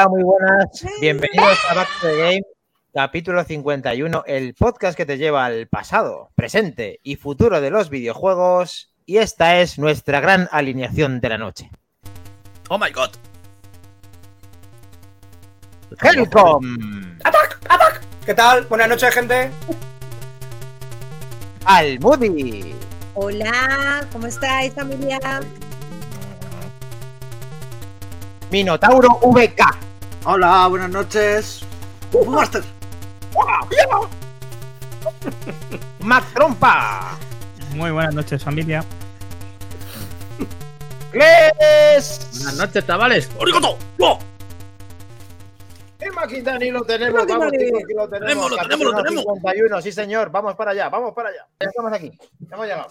Hola, muy buenas. Bienvenidos a Back to the Game, capítulo 51, el podcast que te lleva al pasado, presente y futuro de los videojuegos. Y esta es nuestra gran alineación de la noche. Oh my god. Helcom, ¡Atac! ¡Atac! ¿Qué tal? Buenas noches, gente. Almudi, Hola, ¿cómo estáis familia? Minotauro VK, Hola, buenas noches. Fu Master. Mac Trompa, Muy buenas noches, familia. Gles. Buenas noches, chavales. ¡Origoto! ¡Oh! El Maquitani lo tenemos, vamos, chicos, que lo tenemos. Tenemos, lo tenemos, lo tenemos. 51, sí señor, vamos para allá, vamos para allá. Ya estamos aquí, hemos llegado.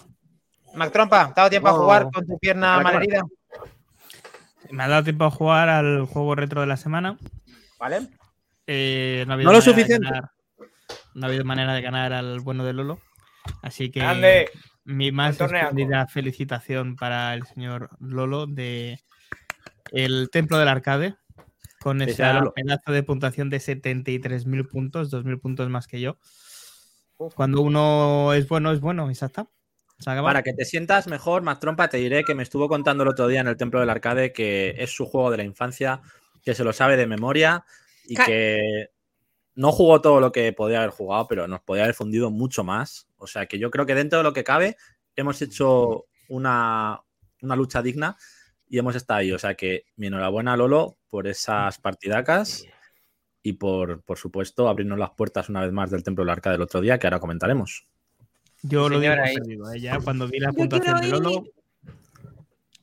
Mac Trompa, ¿te ha dado tiempo a jugar con tu pierna malherida? Me ha dado tiempo a jugar al juego retro de la semana. ¿Vale? Eh, no, ha No habido lo manera de suficiente. ganar- no ha habido manera de ganar al bueno de Lolo. Así que Grande. mi más extendida felicitación para el señor Lolo de el Templo del Arcade. Con ese pedazo de puntuación de 73.000 puntos, 2.000 puntos más que yo. Cuando uno es bueno, es bueno, y ya está. Para que te sientas mejor, Mac Trompa, te diré que me estuvo contando el otro día en el Templo del Arcade que es su juego de la infancia, que se lo sabe de memoria y Ca- que no jugó todo lo que podía haber jugado, pero nos podía haber fundido mucho más. O sea que yo creo que dentro de lo que cabe hemos hecho una, una lucha digna y hemos estado ahí. O sea que mi enhorabuena, Lolo, por esas partidacas y por, por supuesto, abrirnos las puertas una vez más del Templo del Arcade el otro día, que ahora comentaremos. Yo Sí, lo digo, perdido, eh, ya cuando vi la puntuación de. Lolo,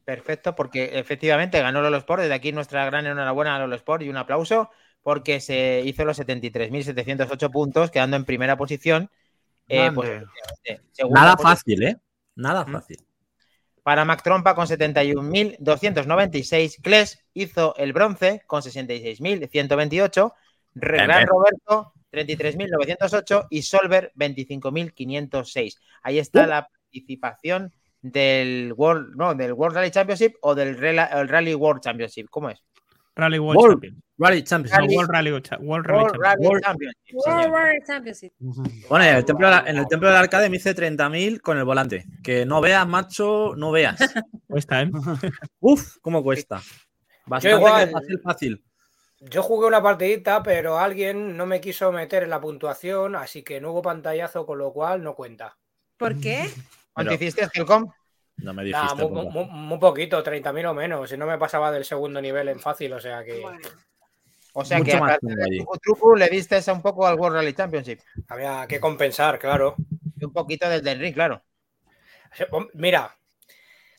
Perfecto, porque efectivamente ganó Lolo Sport. Desde aquí nuestra gran enhorabuena a Lolo Sport y un aplauso porque se hizo los 73.708 puntos, quedando en primera posición. Eh, pues, Nada posición fácil, ¿eh? Nada fácil. Para Mac Trompa con 71.296. Kles hizo el bronce con 66.128. Gran. Roberto 33.908 y Solver 25.506. Ahí está Uh. la participación del World, no, del World Rally Championship o del Rela- el Rally World Championship. ¿Cómo es? Rally World, World Champions. Rally Champions. No, Rally- World Rally, Cha- World Rally World Championship. World Championship. Bueno, en el, templo de la- en el templo del arcade me hice 30.000 con el volante. Que no veas, macho, no veas. Cuesta, ¿eh? Uf, cómo cuesta. Bastante que fácil, fácil. Yo jugué una partidita, pero alguien no me quiso meter en la puntuación, así que no hubo pantallazo, con lo cual no cuenta. ¿Por qué? ¿Cuánto hiciste, Helcom? No me Nah, dijiste. muy, cómo. muy- muy poquito, 30.000 o menos. Si no me pasaba del segundo nivel en fácil, o sea que Bueno, O sea Mucho que más truco, le diste esa un poco al World Rally Championship. había que compensar, claro. Y un poquito del del ring, claro. Mira,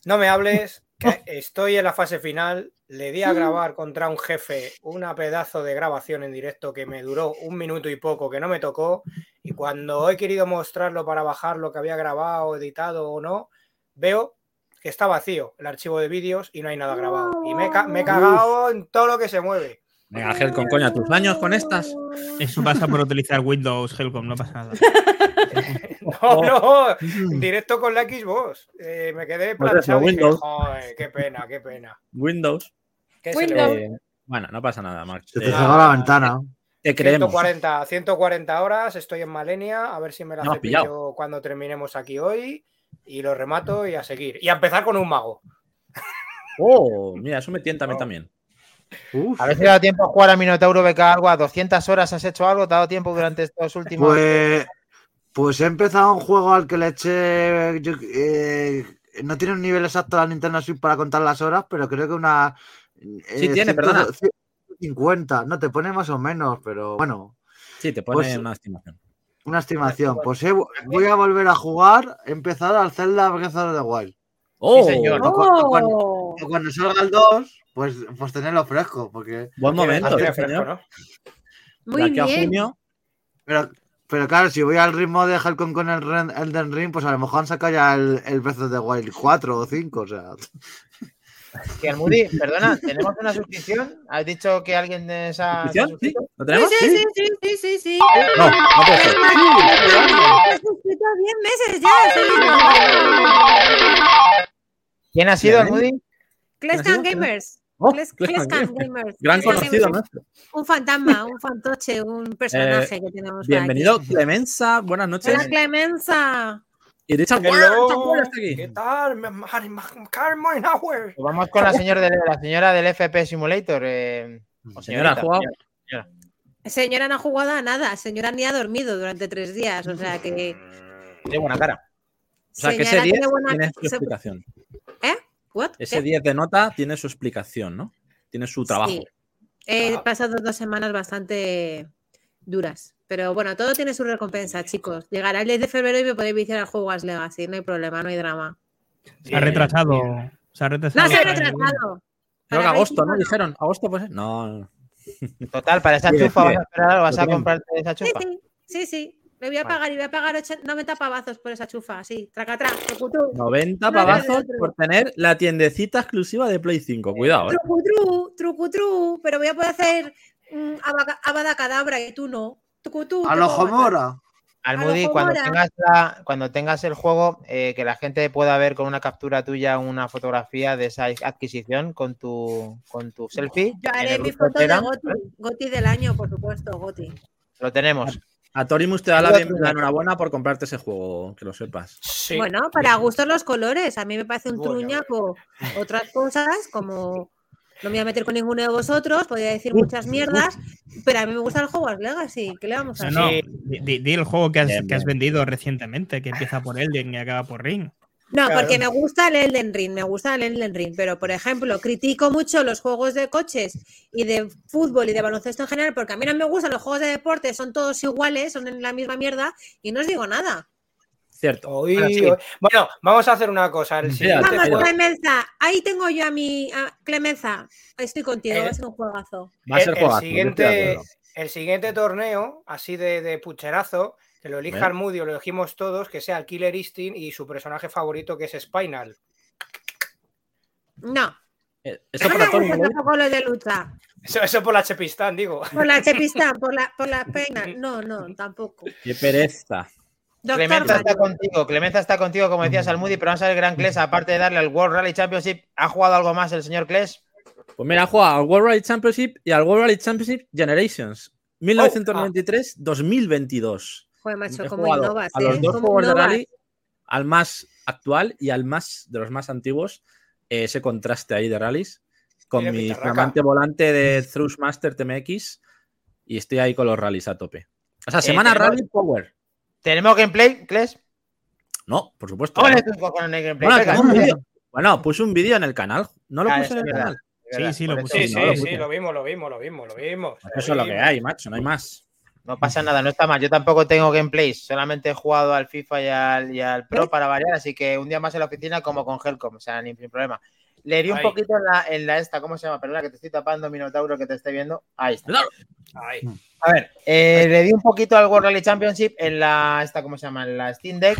no me hables, que estoy en la fase final. Le di a grabar contra un jefe una pedazo de grabación en directo que me duró un minuto y poco, que no me tocó. Y cuando he querido mostrarlo para bajar lo que había grabado, editado o no, veo que está vacío el archivo de vídeos y no hay nada grabado. Y me, he ca- me he cagado en todo lo que se mueve. Venga, Gel, con coña, tus años con estas. Eso pasa por utilizar Windows, Helcom, no pasa nada. No, no, directo con la Xbox. Eh, me quedé Pues planchado. dije, Windows. "Joder, qué pena, qué pena. Windows. ¿Qué se le Windows. Eh, bueno, no pasa nada, Max. Se te cerró la ventana. te creemos. 140, 140 horas, estoy en Malenia, a ver si me la No cepillo pillado. cuando terminemos aquí hoy y lo remato y a seguir. Y a empezar con un mago. Oh, mira, eso me tienta a mí también. Uf. A ver si te ha dado tiempo a jugar a Minotauro BK algo. A 200 horas has hecho algo. ¿Te ha dado tiempo durante estos últimos. Pues, pues he empezado un juego al que le eché. yo- eh, no tiene un nivel exacto la Nintendo Switch para contar las horas, pero creo que una. eh, Sí tiene, perdona. 50, no te pone más o menos, pero bueno, Sí, te pone Pues- una estimación. una estimación. Pues voy a volver a jugar, he empezado al Zelda Breath of the Wild. Oh, señor. cu- cu- cuando- Oh. Cuando salga el 2, pues, pues tenerlo fresco, porque. buen momento, eh, fresco, señor. ¿no? Muy de aquí a bien. junio. Pero, pero claro, si voy al ritmo de Helcom con el Elden Ring, pues a lo mejor han sacado ya el, el Breath of the Wild 4 o 5, o sea. Que Almudi, perdona, ¿tenemos una suscripción? ¿Has dicho que alguien de esa. ¿Suscripción? ¿Sí? ¿Lo tenemos? Sí, sí, sí, sí, sí, sí. No, no puede ser. Has suscrito 10 meses ya. ¿Quién ha sido. Almudi? Cleston ¿Quién ha sido? Gamers. Oh, Clescan Gamers. Gran conocido nuestro. Un fantasma, un fantoche, un personaje que tenemos Bienvenido, aquí. Clemenza. Buenas noches. Hola, Clemenza. Y Richard aquí. ¿Qué tal? Pues vamos con la señora, de, la señora del FP Simulator. eh, o Señora, ¿has jugado? señora. Señora no ha jugado a nada, señora ni ha dormido durante tres días, o sea que. Tiene buena cara. O sea, que ese señora 10 tiene buena- tiene su se- explicación. ¿What? Ese ¿Qué? 10 de nota tiene su explicación, ¿no? Tiene su trabajo. Sí. He Ah. pasado dos semanas bastante duras. Pero bueno, todo tiene su recompensa, chicos. Llegará el 10 de febrero y me podéis viciar al juego As Legacy. No hay problema, no hay drama. Se ha retrasado. Se ha retrasado. No se ha retrasado. Creo que agosto, ¿no? 25 Dijeron, ¿agosto puede ser? No. Total, para esa Sí, chufa sí. vas a esperar, vas a comprarte esa Sí, chufa. sí, sí, sí. Le voy a Vale. pagar y voy a pagar 80 90 pavazos por esa chufa, sí. Tracatrá, trucutú. 90 No, no, no, pavazos por tener la tiendecita exclusiva de Play 5. Cuidado, ¿eh? Trucutru, trucutru, pero voy a poder hacer abaca- abada cadabra y tú no. Trucutú, A lo. Homora. Almudi, cuando tengas, la- cuando tengas el juego, eh, que la gente pueda ver con una captura tuya una fotografía de esa adquisición con tu, con tu selfie. Yo haré mi foto de Goti. Goti del año, por supuesto, Goti. Lo tenemos. A Torimus te da la, la enhorabuena por comprarte ese juego, que lo sepas. Sí. Bueno, para gustos los colores. A mí me parece un Bueno, truñaco otras cosas, como no me voy a meter con ninguno de vosotros, podría decir muchas mierdas, pero a mí me gusta el Hogwarts Legacy. ¿Qué le vamos a No, hacer? no, di, di- di el juego que has, Bien, que has vendido recientemente, que empieza por Elden y acaba por Ring. No, Claro. porque me gusta el Elden Ring, me gusta el Elden Ring, pero por ejemplo, critico mucho los juegos de coches y de fútbol y de baloncesto en general, porque a mí no me gustan los juegos de deporte, son todos iguales, son en la misma mierda y no os digo nada. Cierto. Bueno, sí. oí. Bueno, vamos a hacer una cosa. El siguiente Vamos, juego- Clemenza, ahí tengo yo a mi a Clemenza, estoy contigo, Eh, va a ser un juegazo. Va a ser el, el juegazo, siguiente, el siguiente torneo, así de, de pucherazo, que lo elija Bien. Moody o lo elegimos todos, que sea el Killer Instinct y su personaje favorito, que es Spinal. No, Eh, Eso para de lucha. Eso, eso por la Chepistán, digo. Por la Chepistán, por la, por la pena. No, no, tampoco. Qué pereza. Doctor Clemenza está Mario. contigo, Clemenza está contigo, como decías Almudi, pero vamos a ver el Gran Cles, aparte de darle al World Rally Championship, ¿ha jugado algo más el señor Cles? Pues mira, ha jugado al World Rally Championship y al World Rally Championship Generations. 1993-2022. Joder, macho, He como jugado innovas, a los ¿eh? dos juegos de rally, al más actual y al más de los más antiguos, eh, ese contraste ahí de rallies, con Mira, mi flamante volante de Thrustmaster TMX y estoy ahí con los rallies a tope. O sea, semana tenemos- rally power. ¿Tenemos gameplay, Cles? No, por supuesto. No. cojones de gameplay. Bueno, un puse un vídeo en el canal. No lo Ah, puse en el verdad. canal. Sí, sí, lo. Sí, Sí, sí, no, lo sí, lo vimos, lo vimos, lo vimos, lo vimos. Eso es lo que hay, macho, no hay más. No pasa nada, no está mal. Yo tampoco tengo gameplays, solamente he jugado al FIFA y al, y al Pro para variar, así que un día más en la oficina como con Helcom, o sea, ni sin problema. Le di un Ahí. poquito en la, en la esta, ¿cómo se llama? Perdona que te estoy tapando, Minotauro, que te esté viendo. Ahí está. Ahí. A ver, eh, le di un poquito al World Rally Championship en la, esta, ¿cómo se llama? En la Steam Deck,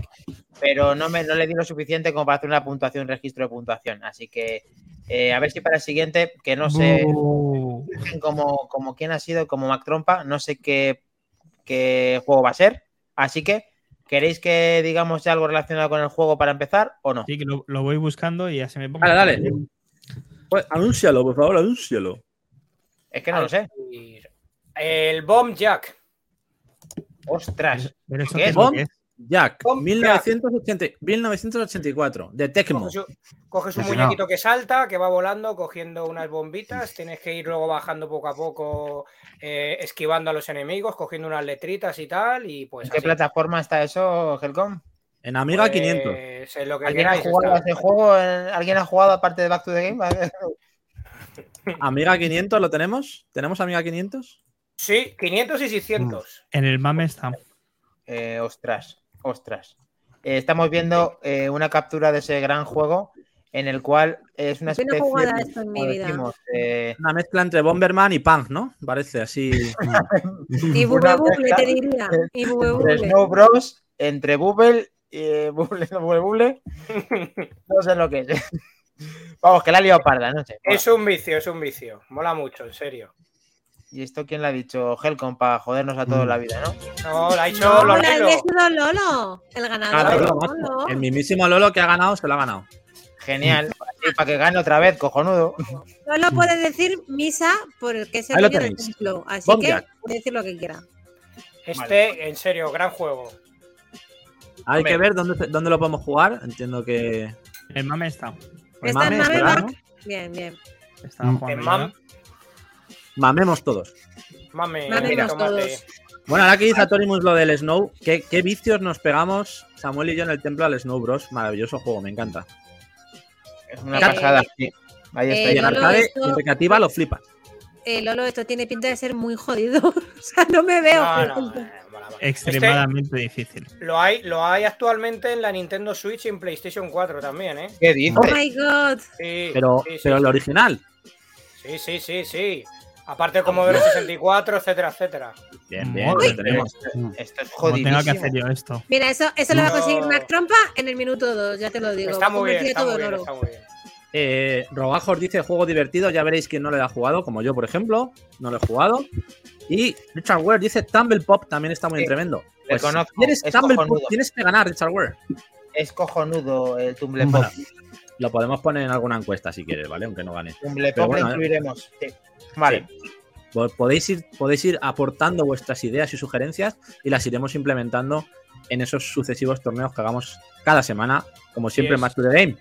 pero no, me, no le di lo suficiente como para hacer una puntuación, un registro de puntuación. Así que eh, a ver si para el siguiente, que no sé Uh, como, como quién ha sido, como Mac Trompa, no sé qué, qué juego va a ser. Así que, ¿queréis que digamos ya algo relacionado con el juego para empezar o no? sí, que lo, lo voy buscando y ya se me pongo. Dale, dale. Pues, anúncialo, por favor, anúncialo. Es que no lo sé. El Bomb Jack. Ostras. Pero eso ¿Qué? es Bomb? que es. Jack, Bomb 1980 1984, de Tecmo. Coges, un- coges un muñequito que salta, que va volando, cogiendo unas bombitas. Tienes que ir luego bajando poco a poco, eh, esquivando a los enemigos, cogiendo unas letritas y tal. Y pues. ¿En qué así. plataforma está eso, Helcom? En Amiga Pues, 500. en lo que ¿Alguien ha jugado juego? ¿Alguien ha jugado aparte de Back to the Game? Amiga 500 lo tenemos. ¿Tenemos Amiga 500? Sí, 500 y 600. En el MAME está. Eh, ostras, ostras. Eh, estamos viendo eh, una captura de ese gran juego en el cual es una Yo no he especie de- esto en mi vida. decimos, eh, Una mezcla entre Bomberman y Punk, ¿no? Parece así. Y bube buble, te diría. Y bube entre buble. Snow Bros, entre Bubble y Bubble, no, Bubble, Bubble. No sé lo que es. Vamos, que la ha liado parda, no sé. Es un vicio, es un vicio. Mola mucho, en serio. ¿Y esto quién le ha dicho? Helcom para jodernos a toda la vida, ¿no? No, la ha hecho No, ha elegido Lolo, el Ah, ganador. Lolo, Lolo. El mismísimo Lolo que ha ganado se lo ha ganado. Genial. Y para que gane otra vez, cojonudo. Solo puede decir misa porque es el Ahí lo dueño del tenéis. templo. Así Bomb que Jack. puede decir lo que quiera. Este, en serio, gran juego. Hay Hombre. que ver dónde, dónde lo podemos jugar. Entiendo que. El mame está. el Está en mame, Mame ¿verdad, Mac. no? Bien, bien. Está Mm. jugando En ya. Mam, Mamemos todos. mame, Mamemos todos. Bueno, ahora que dice Atorimus lo del Snow, ¿qué, qué vicios nos pegamos Samuel y yo en el templo al Snow Bros? Maravilloso juego, me encanta. Es una Eh, pasada. sí. Ahí eh, está. Y ya. en arcade esto- en lo flipas. Eh, Lolo, esto tiene pinta de ser muy jodido. o sea, no me veo. No, no, eh. Extremadamente difícil. Este lo hay, lo hay actualmente en la Nintendo Switch y en PlayStation 4 también, ¿eh? ¿Qué dices? Oh my god. Sí, Pero, sí, sí, pero sí. el original. Sí, sí, sí, sí. Aparte como de los 64, etcétera, etcétera. Bien, bien, lo tenemos. Esto es Como tenga que hacer yo esto. Mira, eso, eso lo va a conseguir. Mac Trompa en el minuto 2, ya te lo digo. Está muy bien, Convertido está todo muy en bien, oro. está muy bien. Eh, Robajos dice juego divertido, ya veréis quién no le ha jugado, como yo, por ejemplo, no lo he jugado. Y Richard Ware dice Tumble Pop también está muy Sí, tremendo. le Pues, si Tumble Pop, tienes que ganar, Richard Ware. Es cojonudo el Tumble Pop. Bueno, lo podemos poner en alguna encuesta si quieres, ¿vale? Aunque no gane. Tumble Pop lo eh. incluiremos. Sí. Vale. Po- Podéis ir, podéis ir aportando vuestras ideas y sugerencias y las iremos implementando en esos sucesivos torneos que hagamos cada semana, como siempre, Yes. más to the game.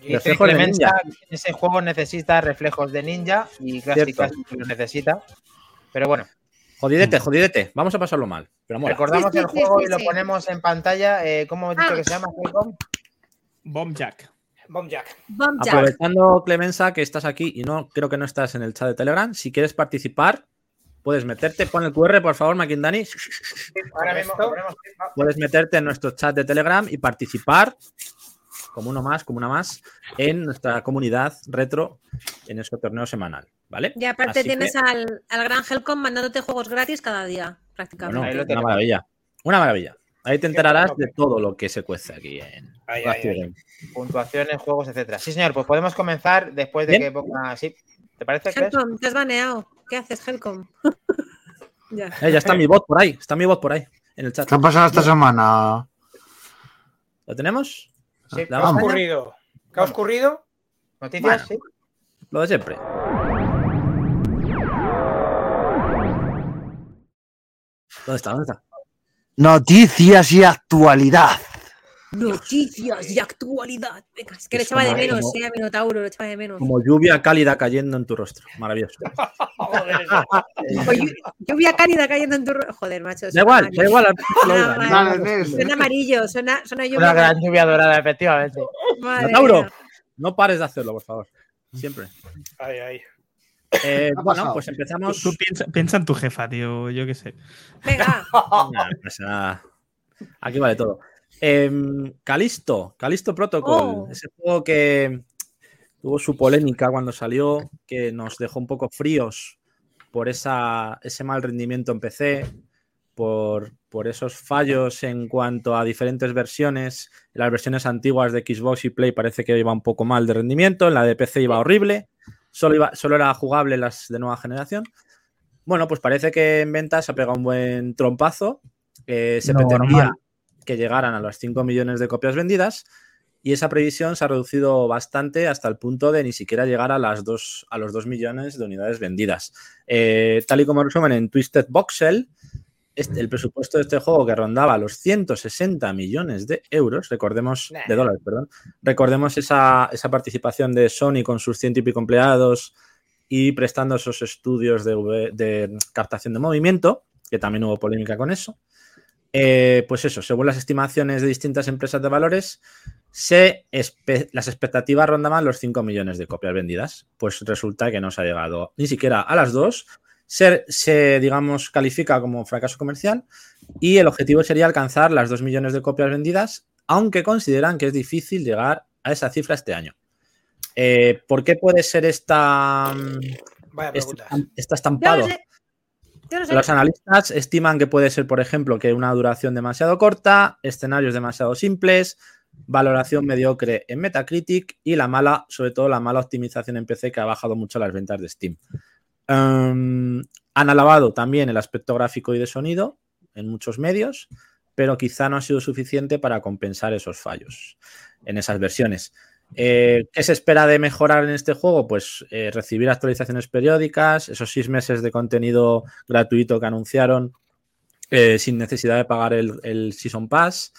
Y reflejos de ninja. ese juego necesita reflejos de ninja y casi casi lo necesita. Pero bueno, Jodidete, jodidete. Vamos a pasarlo mal. Pero mola. recordamos Sí, sí, el juego sí, y lo ponemos en pantalla. Eh, ¿Cómo he dicho Ah. que se llama? Helcom? Bomb Jack. Bomb Jack. Bomb Jack. Aprovechando, Clemenza, que estás aquí y no creo que no estás en el chat de Telegram, si quieres participar, puedes meterte. Pon el QR, por favor, Makindani. Ahora mismo ponemos. Puedes meterte en nuestro chat de Telegram y participar, como uno más, como una más, en nuestra comunidad retro en nuestro torneo semanal. ¿Vale? Y aparte Así tienes que, al, al gran Helcom mandándote juegos gratis cada día, prácticamente. bueno, Ahí lo una maravilla. Una maravilla. Ahí te enterarás de todo lo que se cuece aquí en Ay, ay, ay. Puntuaciones, juegos, etcétera. Sí, señor, pues podemos comenzar después de Bien. que ponga. Sí. ¿Te parece? Helcom, te has baneado. ¿Qué haces, Helcom? ya. Eh, ya está mi bot por ahí. Está mi bot por ahí, en el chat. ¿Qué ha pasado esta semana? ¿Lo tenemos? Sí. ¿Le ¿Qué ha ocurrido? ¿Qué ha ocurrido? ¿Noticias? Bueno. Sí. Lo de siempre. ¿Dónde está? ¿Dónde está? Noticias y actualidad. Noticias de actualidad. Venga, es que le echaba de menos, como- eh, a Minotauro, le echaba de menos. Como lluvia cálida cayendo en tu rostro. Maravilloso. Joder, lluvia cálida cayendo en tu... ro- Joder, macho. Da igual, da igual. lo. Suena amarillo, suena, suena lluvia. Una gran lluvia dorada, efectivamente. Madre Minotauro, mía. no pares de hacerlo, por favor. Siempre. Ay, ay. Eh, bueno, pues empezamos. tú piensa, piensa en tu jefa, tío. Yo qué sé. Venga, no pasa nada. Aquí vale todo. Em, Calisto, Calisto Protocol. Oh. Ese juego que tuvo su polémica cuando salió, que nos dejó un poco fríos por esa, ese mal rendimiento en PC, por, por esos fallos en cuanto a diferentes versiones. En las versiones antiguas de Xbox y Play parece que iba un poco mal de rendimiento, en la de PC iba horrible, solo, iba, solo era jugable las de nueva generación. Bueno, pues parece que en ventas ha pegado un buen trompazo. eh, se Normal. pretendía que llegaran a las 5 millones de copias vendidas y esa previsión se ha reducido bastante hasta el punto de ni siquiera llegar a, las dos, a los 2 millones de unidades vendidas. Eh, tal y como resumen en Twisted Voxel, este- el presupuesto de este juego que rondaba los 160 millones de euros, recordemos, Nah. de dólares, perdón, recordemos esa, esa participación de Sony con sus ciento y pico empleados y prestando esos estudios de, V- de captación de movimiento, que también hubo polémica con eso. Eh, pues eso, según las estimaciones de distintas empresas de valores, se espe- las expectativas rondaban los 5 millones de copias vendidas. Pues resulta que no se ha llegado ni siquiera a las dos. Se, se, digamos, califica como fracaso comercial y el objetivo sería alcanzar las 2 millones de copias vendidas, aunque consideran que es difícil llegar a esa cifra este año. Eh, ¿Por qué puede ser esta, Vaya este, preguntas. está yo estampado? Los analistas estiman que puede ser, por ejemplo, que una duración demasiado corta, escenarios demasiado simples, valoración mediocre en Metacritic y la mala, sobre todo la mala optimización en PC que ha bajado mucho las ventas de Steam. Han alabado también el aspecto gráfico y de sonido en muchos medios, pero quizá no ha sido suficiente para compensar esos fallos en esas versiones. Eh, ¿Qué se espera de mejorar en este juego? Pues eh, recibir actualizaciones periódicas, esos seis meses de contenido gratuito que anunciaron eh, sin necesidad de pagar el, Season Pass.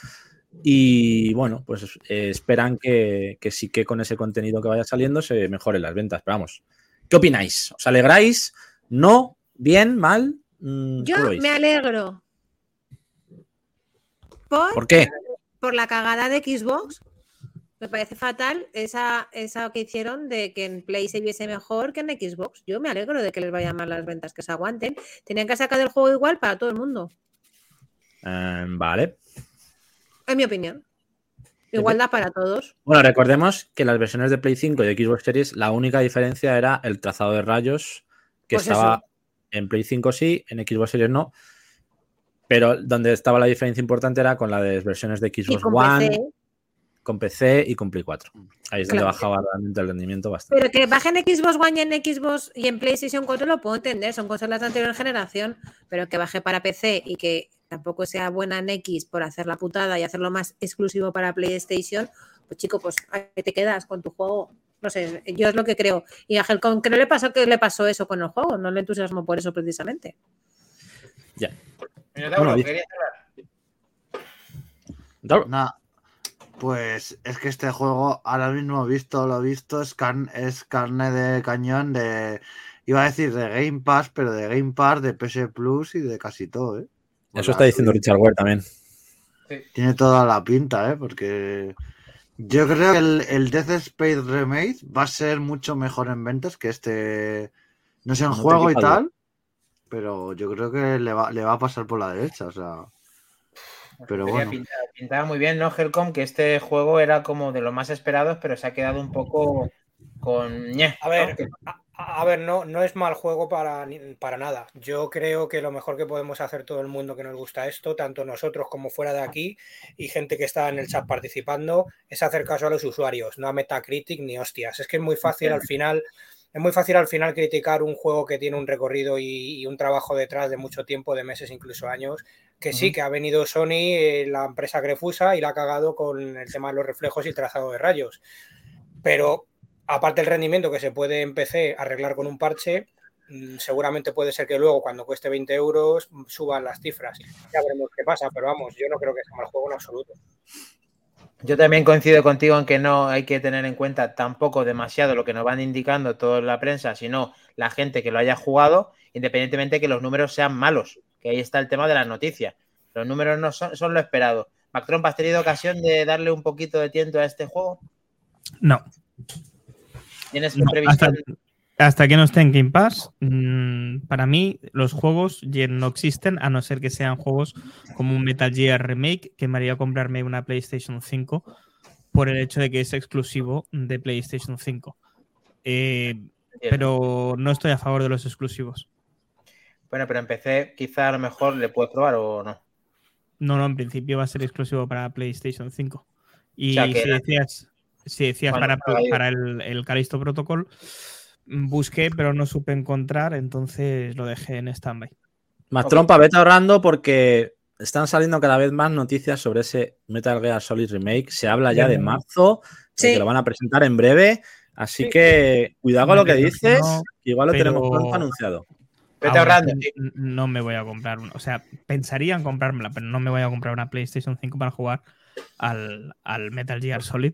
Y bueno, pues esperan que, sí que con ese contenido que vaya saliendo se mejoren las ventas. Pero vamos, ¿qué opináis? ¿Os alegráis? ¿No? ¿Bien? ¿Mal? Mm, Yo me alegro. ¿Por qué? Por la cagada de Xbox me parece fatal esa, esa que hicieron de que en Play se viese mejor que en Xbox. Yo me alegro de que les vayan mal las ventas, que se aguanten. Tenían que sacar el juego igual para todo el mundo. Em, vale. En mi opinión. Igualdad para todos. Bueno, recordemos que las versiones de Play 5 y de Xbox Series, la única diferencia era el trazado de rayos, que pues estaba en Play 5 sí, en Xbox Series no. Pero donde estaba la diferencia importante era con las versiones de Xbox One con PC y con Play 4. Ahí es donde bajaba realmente el rendimiento bastante. Pero que bajen Xbox One y en Xbox y en PlayStation 4 lo puedo entender, son consolas de anterior generación, pero que baje para PC y que tampoco sea buena en X por hacer la putada y hacerlo más exclusivo para PlayStation, pues chico, pues ahí te quedas con tu juego. No sé, yo es lo que creo. Y a Helcom, ¿qué no le pasó que le pasó eso con el juego? No le entusiasmo por eso precisamente. Ya. Bueno, pues es que este juego, ahora mismo visto lo visto, es, es carne de cañón de. Iba a decir de Game Pass, pero de Game Pass, de PS Plus y de casi todo, ¿eh? Eso está diciendo Richard Ware también. Tiene toda la pinta, ¿eh? Porque yo creo que el, el Death Space Remake va a ser mucho mejor en ventas que este. No sé, en juego y tal. Pero yo creo que le va, le va a pasar por la derecha, o sea. Pero bueno. Pintaba, muy bien, ¿no, Helcom? Que este juego era como de los más esperados, pero se ha quedado un poco con. a ver, a, ver, no, no es mal juego para, para nada. Yo creo que lo mejor que podemos hacer todo el mundo que nos gusta esto, tanto nosotros como fuera de aquí, y gente que está en el chat participando, es hacer caso a los usuarios, no a Metacritic ni hostias. Es que es muy fácil al final es muy fácil al final criticar un juego que tiene un recorrido y, un trabajo detrás de mucho tiempo, de meses, incluso años, que sí, que ha venido Sony, eh, la empresa Grefusa, y la ha cagado con el tema de los reflejos y el trazado de rayos. Pero aparte del rendimiento que se puede en PC arreglar con un parche, mm, seguramente puede ser que luego cuando cueste 20 euros suban las cifras. Ya veremos qué pasa, pero vamos, yo no creo que sea mal juego en absoluto. Yo también coincido contigo en que no hay que tener en cuenta tampoco demasiado lo que nos van indicando toda la prensa, sino la gente que lo haya jugado, independientemente de que los números sean malos, que ahí está el tema de las noticias. Los números no son, lo esperado. Macron, ¿has tenido ocasión de darle un poquito de tiento a este juego? No. ¿Tienes previsión? Hasta que no esté en Game Pass, mm, para mí los juegos no existen, a no ser que sean juegos como un Metal Gear Remake, que me haría comprarme una PlayStation 5 por el hecho de que es exclusivo de PlayStation 5. Eh, pero no estoy a favor de los exclusivos. Bueno, pero empecé, quizá a lo mejor le puedes probar o no. No, no, en principio va a ser exclusivo para PlayStation 5. Y si decías, si decías para, para el, el Callisto Protocol, busqué, pero no supe encontrar, entonces lo dejé en stand-by. Más trompa, vete ahorrando porque están saliendo cada vez más noticias sobre ese Metal Gear Solid Remake. Se habla ya de marzo, que lo van a presentar en breve. Así que cuidado con lo que dices, igual lo tenemos pronto anunciado. Vete ahorrando. No me voy a comprar una. O sea, pensaría en comprármela, pero no me voy a comprar una PlayStation 5 para jugar al, al Metal Gear Solid.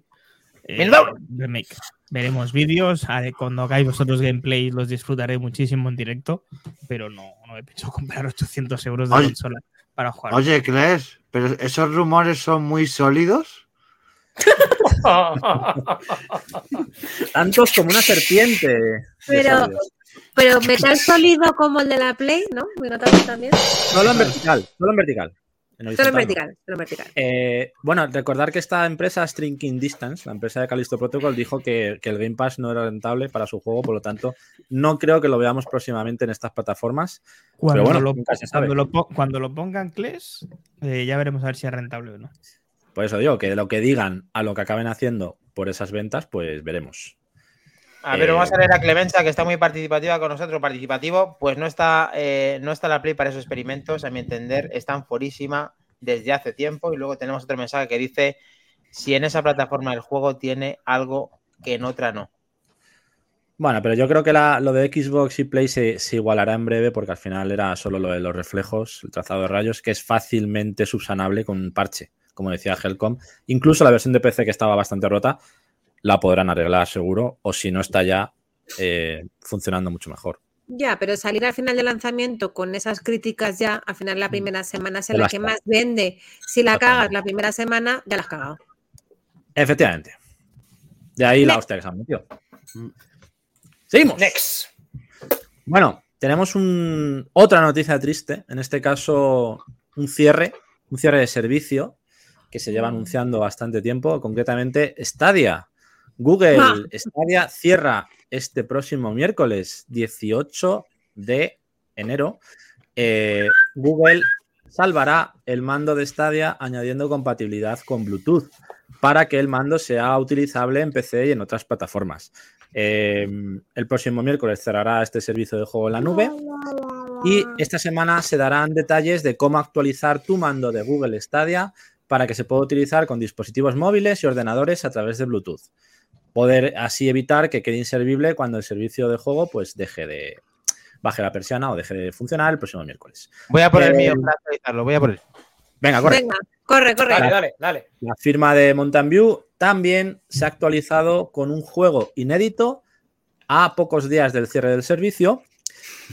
Eh, remake. Veremos vídeos, cuando hagáis vosotros gameplay los disfrutaré muchísimo en directo, pero no, no he pensado comprar 800 euros de consola para jugar. Oye, ¿crees? ¿Pero esos rumores son muy sólidos? Tantos como una serpiente. Pero, pero metal sólido como el de la Play, ¿no? también. Solo en vertical, solo en vertical. Solo vertical, vertical. Eh, bueno, recordar que esta empresa, Strinking Distance, la empresa de Callisto Protocol, dijo que, el Game Pass no era rentable para su juego, por lo tanto, no creo que lo veamos próximamente en estas plataformas. Cuando, pero bueno, lo, cuando, lo, pongan Kles, eh, ya veremos a ver si es rentable o no. Por eso digo que lo que digan a lo que acaben haciendo por esas ventas, pues veremos. A ver, vamos a ver a Clemenza, que está muy participativa con nosotros, participativo. Pues no está, no está la Play para esos experimentos, a mi entender. Están fuerísima desde hace tiempo. Y luego tenemos otro mensaje que dice si en esa plataforma el juego tiene algo que en otra no. Bueno, pero yo creo que lo de Xbox y Play se, igualará en breve porque al final era solo lo de los reflejos, el trazado de rayos, que es fácilmente subsanable con un parche, como decía Helcom. Incluso la versión de PC que estaba bastante rota la podrán arreglar seguro o si no está ya eh, funcionando mucho mejor. Ya, pero salir al final del lanzamiento con esas críticas ya, al final la mm. primera semana es la que más vende. Si la cagas la primera semana, ya la has cagado. Efectivamente. De ahí la hostia que se han metido. Seguimos. Next. Bueno, tenemos otra noticia triste. En este caso, un cierre, un cierre de servicio que se lleva anunciando bastante tiempo. Concretamente, Stadia. Google ah. Stadia cierra este próximo miércoles 18 de enero. Eh, Google salvará el mando de Stadia añadiendo compatibilidad con Bluetooth para que el mando sea utilizable en PC y en otras plataformas. Em, el próximo miércoles cerrará este servicio de juego en la nube y esta semana se darán detalles de cómo actualizar tu mando de Google Stadia para que se pueda utilizar con dispositivos móviles y ordenadores a través de Bluetooth. Poder así evitar que quede inservible cuando el servicio de juego pues deje de baje la persiana o deje de funcionar el próximo miércoles. Voy a poner el mío para actualizarlo, voy a poner. Venga, corre. Venga, corre, corre. Dale, dale, dale. La firma de Mountain View también se ha actualizado con un juego inédito a pocos días del cierre del servicio.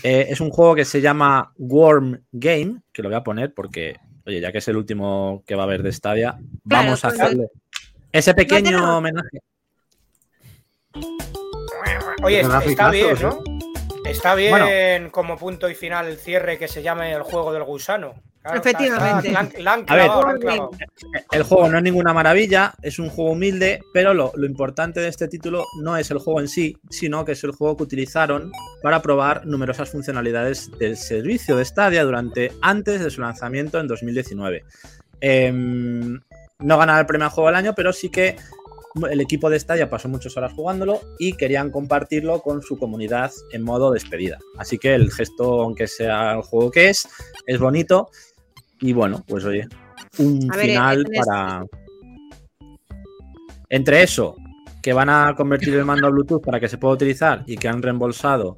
Eh, es un juego que se llama Worm Game, que lo voy a poner porque, oye, ya que es el último que va a haber de Stadia, vamos a pues hacerle ese pequeño homenaje. Oye, está bien, ¿no? Está bien como punto y final el cierre que se llame el juego del gusano. Efectivamente. a ver, el juego no es ninguna maravilla, es un juego humilde, pero lo, importante de este título no es el juego en sí, sino que es el juego que utilizaron para probar numerosas funcionalidades del servicio de Stadia durante antes de su lanzamiento en 2019. Em, no ganará el premio juego del año, pero sí que el equipo de Stadia pasó muchas horas jugándolo y querían compartirlo con su comunidad en modo despedida. Así que el gesto, aunque sea el juego que es, es bonito y bueno, pues oye, un final para. Entre eso, que van a convertir el mando a Bluetooth para que se pueda utilizar y que han reembolsado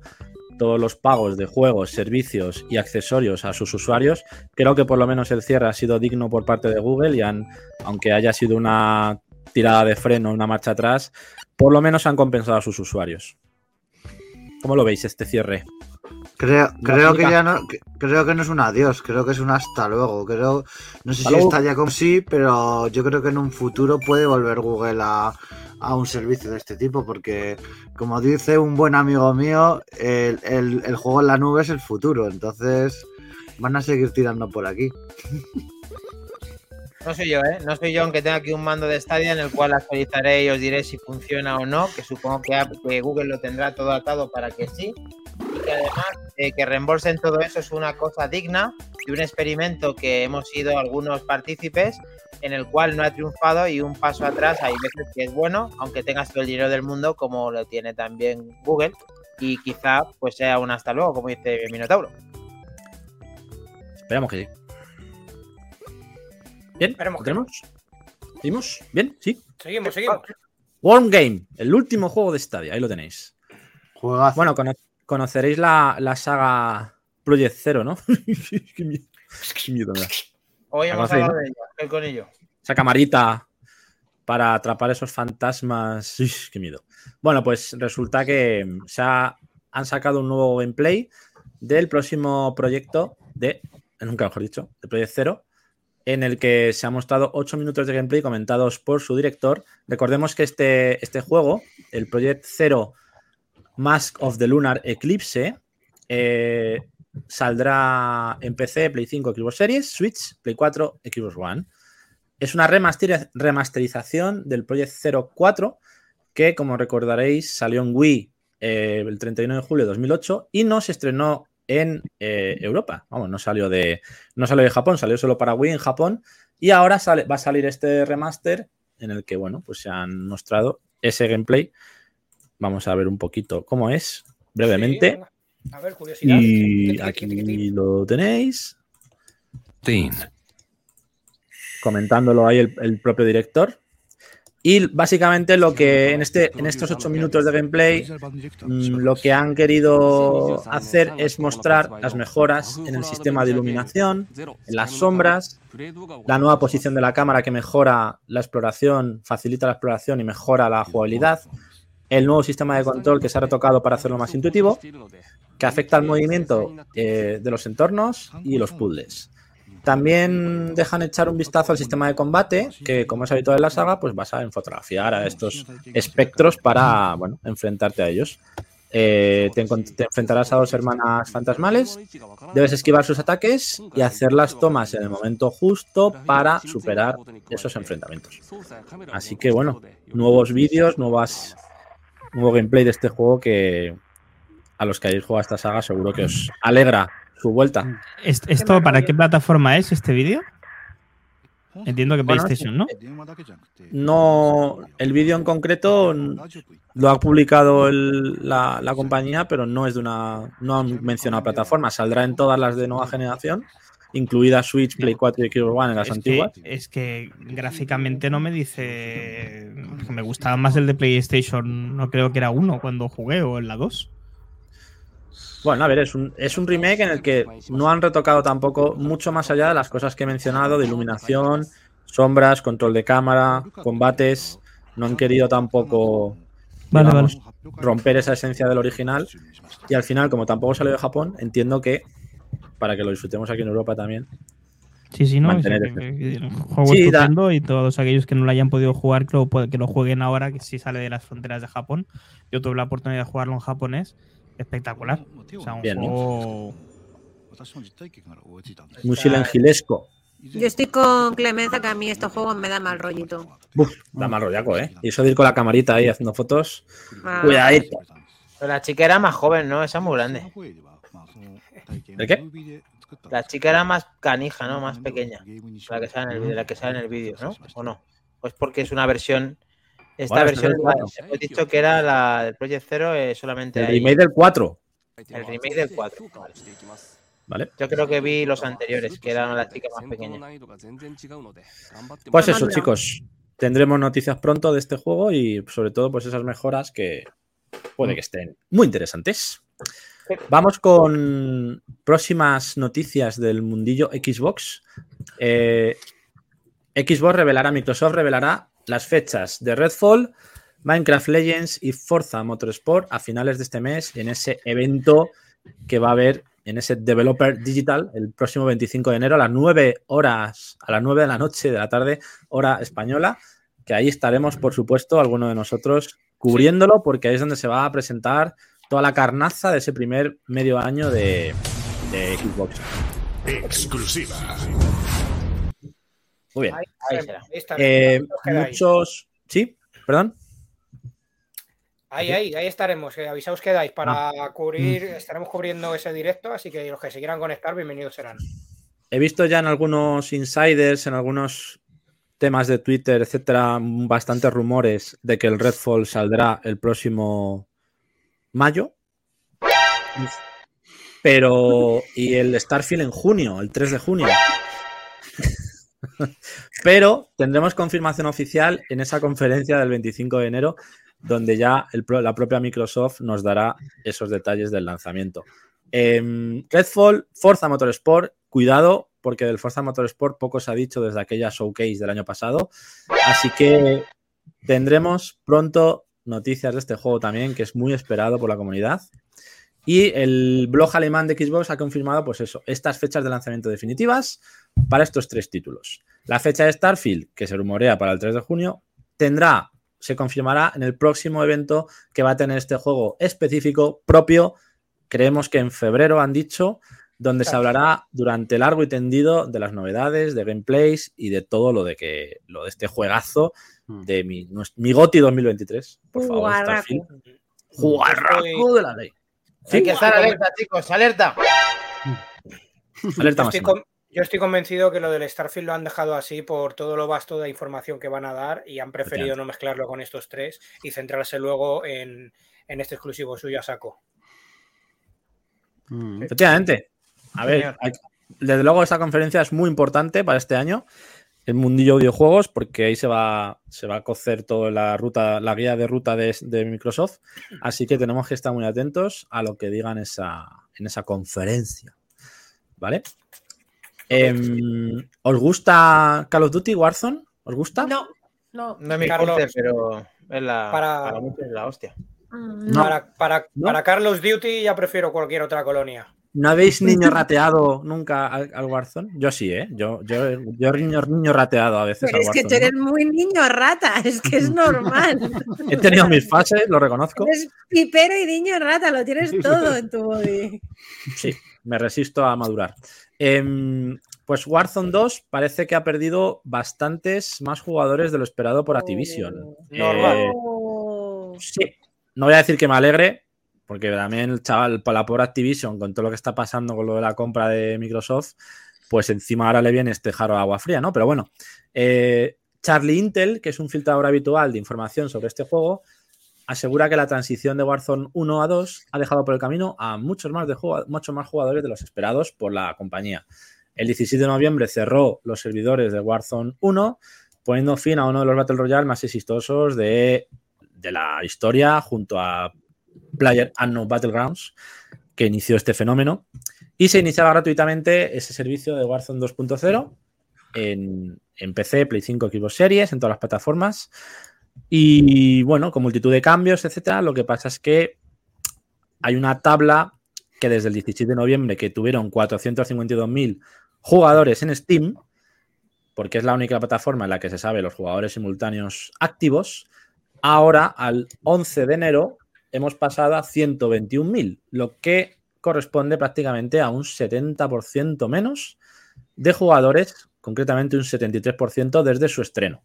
todos los pagos de juegos, servicios y accesorios a sus usuarios, creo que por lo menos el cierre ha sido digno por parte de Google y han, aunque haya sido una tirada de freno, una marcha atrás, por lo menos han compensado a sus usuarios. ¿Cómo lo veis este cierre? Creo, creo que ya no, creo que no es un adiós, creo que es un hasta luego. Creo, no sé si está ya con sí, pero yo creo que en un futuro puede volver Google a, un servicio de este tipo, porque como dice un buen amigo mío, el, juego en la nube es el futuro, entonces van a seguir tirando por aquí. No soy yo, ¿eh? No soy yo, aunque tenga aquí un mando de Stadia en el cual actualizaré y os diré si funciona o no, que supongo que, Google lo tendrá todo atado para que sí y que además eh, que reembolsen todo eso es una cosa digna de un experimento que hemos sido algunos partícipes en el cual no ha triunfado y un paso atrás hay veces que es bueno, aunque tengas todo el dinero del mundo como lo tiene también Google y quizá pues sea un hasta luego, como dice Minotauro. Esperamos que sí. Bien, ¿tenemos? ¿Seguimos? ¿Bien? ¿Sí? Seguimos, seguimos. Warm Game, el último juego de Stadia, ahí lo tenéis. Juegazo. Bueno, con, conoceréis la, saga Project Zero, ¿no? qué miedo, Hoy hemos hablado de ella, el conillo. Esa camarita para atrapar esos fantasmas. qué miedo. Bueno, pues resulta que se han sacado un nuevo gameplay del próximo proyecto de, nunca mejor dicho, de Project Zero, en el que se ha mostrado 8 minutos de gameplay comentados por su director. Recordemos que este, este juego, el Project Zero Mask of the Lunar Eclipse. Eh, saldrá en PC, Play 5, Xbox Series, Switch, Play 4, Xbox One. Es una remasterización del Project 04 que, como recordaréis, salió en Wii eh, el 31 de julio de 2008 y no se estrenó en eh, Europa. Vamos, no salió de no salió de Japón, salió solo para Wii en Japón y ahora sale, va a salir este remaster en el que, bueno, pues se han mostrado ese gameplay Vamos a ver un poquito cómo es, brevemente. a ver, curiosidad. Y aquí lo tenéis. comentándolo ahí el, propio director. Y básicamente lo que en, este, en estos ocho minutos de gameplay, mm, lo que han querido hacer es mostrar las mejoras en el sistema de iluminación, en las sombras, la nueva posición de la cámara que mejora la exploración, facilita la exploración y mejora la jugabilidad, el nuevo sistema de control que se ha retocado para hacerlo más intuitivo, que afecta al movimiento eh, de los entornos y los puzzles. También dejan echar un vistazo al sistema de combate, que como es habitual en la saga, pues vas a fotografiar a estos espectros para bueno, enfrentarte a ellos. Eh, te, enfrentarás a dos hermanas fantasmales, debes esquivar sus ataques y hacer las tomas en el momento justo para superar esos enfrentamientos. Así que bueno, nuevos vídeos, nuevas, nuevo gameplay de este juego que a los que hayáis jugado esta saga seguro que os alegra su vuelta. ¿Esto para qué plataforma es este vídeo? Entiendo que PlayStation, ¿no? No, el vídeo en concreto lo ha publicado la, compañía, pero no es de una. No han mencionado plataforma. Saldrá en todas las de nueva generación, incluida Switch, Play 4 y Xbox One en las antiguas. es que gráficamente no me dice. Me gustaba más el de PlayStation, no creo que era uno cuando jugué o en la 2. Bueno, a ver, es un, es un remake en el que no han retocado tampoco mucho más allá de las cosas que he mencionado, de iluminación, sombras, control de cámara, combates. No han querido tampoco romper esa esencia del original. Y al final, como tampoco salió de Japón, entiendo que para que lo disfrutemos aquí en Europa también. Sí, sí, no. juego estupendo y todos aquellos que no lo hayan podido jugar, que lo, que lo jueguen ahora, que sí sale de las fronteras de Japón. Yo tuve la oportunidad de jugarlo en japonés espectacular. O sea, un Bien, juego... Muy silengilesco. Yo estoy con Clemenza, que a mí estos juegos me da mal rollito. Uf, da mal rollaco, ¿eh? Y eso de ir con la camarita ahí haciendo fotos. Ah. Cuidadito. Pero la chica era más joven, ¿no? Esa es muy grande. ¿De qué? La chica era más canija, ¿no? Más pequeña. La que sale en el, la que sale en el vídeo, ¿no? ¿O no? Pues porque es una versión esta versión, he dicho que era la del Project Zero eh, solamente. El remake del 4. El remake del 4. Vale. Yo creo que vi los anteriores, que eran las chicas más pequeñas. Pues eso, chicos. Tendremos noticias pronto de este juego y sobre todo, pues esas mejoras que puede que estén muy interesantes. Vamos con próximas noticias del mundillo Xbox. Eh, Xbox revelará, Microsoft revelará las fechas de Redfall, Minecraft Legends y Forza Motorsport a finales de este mes en ese evento que va a haber en ese Developer Digital el próximo 25 de enero a las 9 horas, a las 9 de la noche de la tarde, hora española, que ahí estaremos, por supuesto, alguno de nosotros cubriéndolo, porque ahí es donde se va a presentar toda la carnaza de ese primer medio año de, de Xbox. Exclusiva. Muy bien. Ahí, eh, muchos. Sí, perdón. Ahí, ahí, ahí estaremos. Eh, avisaos que dais para ah. cubrir, estaremos cubriendo ese directo, así que los que se quieran conectar, bienvenidos serán. He visto ya en algunos insiders, en algunos temas de Twitter, etcétera, bastantes rumores de que el Redfall saldrá el próximo mayo. Pero. Y el Starfield en junio, el 3 de junio. Pero tendremos confirmación oficial en esa conferencia del 25 de enero, donde ya la propia Microsoft nos dará esos detalles del lanzamiento. Eh, Redfall, Forza Motorsport, cuidado, porque del Forza Motorsport poco se ha dicho desde aquella showcase del año pasado. Así que tendremos pronto noticias de este juego también, que es muy esperado por la comunidad. Y el blog alemán de Xbox ha confirmado, pues eso, estas fechas de lanzamiento definitivas para estos tres títulos. La fecha de Starfield, que se rumorea para el 3 de junio, tendrá, se confirmará en el próximo evento que va a tener este juego específico propio. Creemos que en febrero han dicho, donde se hablará durante largo y tendido de las novedades, de gameplays y de todo lo de que lo de este juegazo hmm. de mi, mi GOTI 2023. Por favor, Starfield. Jugarraco de la ley. Hay que estar alerta, chicos, alerta. Alerta yo estoy convencido que lo del Starfield lo han dejado así por todo lo vasto de información que van a dar y han preferido no mezclarlo con estos tres y centrarse luego en, este exclusivo suyo a saco. Mm. Efectivamente. A ver, desde luego esta conferencia es muy importante para este año. El mundillo de videojuegos, porque ahí se va, se va a cocer toda la ruta, la guía de ruta de, de Microsoft. Así que tenemos que estar muy atentos a lo que digan esa, en esa conferencia. ¿Vale? Em, ¿Os gusta Call of Duty Warzone? ¿Os gusta? No, no. No es mi Carlos. pero es la, Para- para muchos es la hostia. Mm, No. Para, para, ¿No? para Carlos Duty ya prefiero cualquier otra colonia. ¿No habéis niño rateado nunca al, al Warzone? Yo sí, ¿eh? Yo, yo, yo niño, niño rateado a veces Pero al es que tú eres ¿no? muy niño rata, es que es normal. He tenido mis fases, lo reconozco. Eres pipero y niño rata, lo tienes todo en tu body. Sí, me resisto a madurar. Em, pues Warzone 2 parece que ha perdido bastantes más jugadores de lo esperado por Activision. Normal. Eh, Oh. sí, no voy a decir que me alegre, porque también el chaval, por la pobre Activision, con todo lo que está pasando con lo de la compra de Microsoft, pues encima ahora le viene este jaro de agua fría, ¿no? Pero bueno, eh, Charlie Intel, que es un filtrador habitual de información sobre este juego, asegura que la transición de Warzone 1 a 2 ha dejado por el camino a muchos más, de muchos más jugadores de los esperados por la compañía. El 17 de noviembre cerró los servidores de Warzone 1, poniendo fin a uno de los Battle Royale más exitosos de, de la historia, junto a Player Unknown Battlegrounds, que inició este fenómeno. Y se iniciaba gratuitamente ese servicio de Warzone 2.0 en, en PC, Play 5, Xbox Series, en todas las plataformas. Y bueno, con multitud de cambios, etcétera. Lo que pasa es que hay una tabla que desde el 17 de noviembre que tuvieron 452.000 jugadores en Steam, porque es la única plataforma en la que se sabe los jugadores simultáneos activos, ahora al 11 de enero hemos pasado a 121.000, lo que corresponde prácticamente a un 70% menos de jugadores, concretamente un 73% desde su estreno.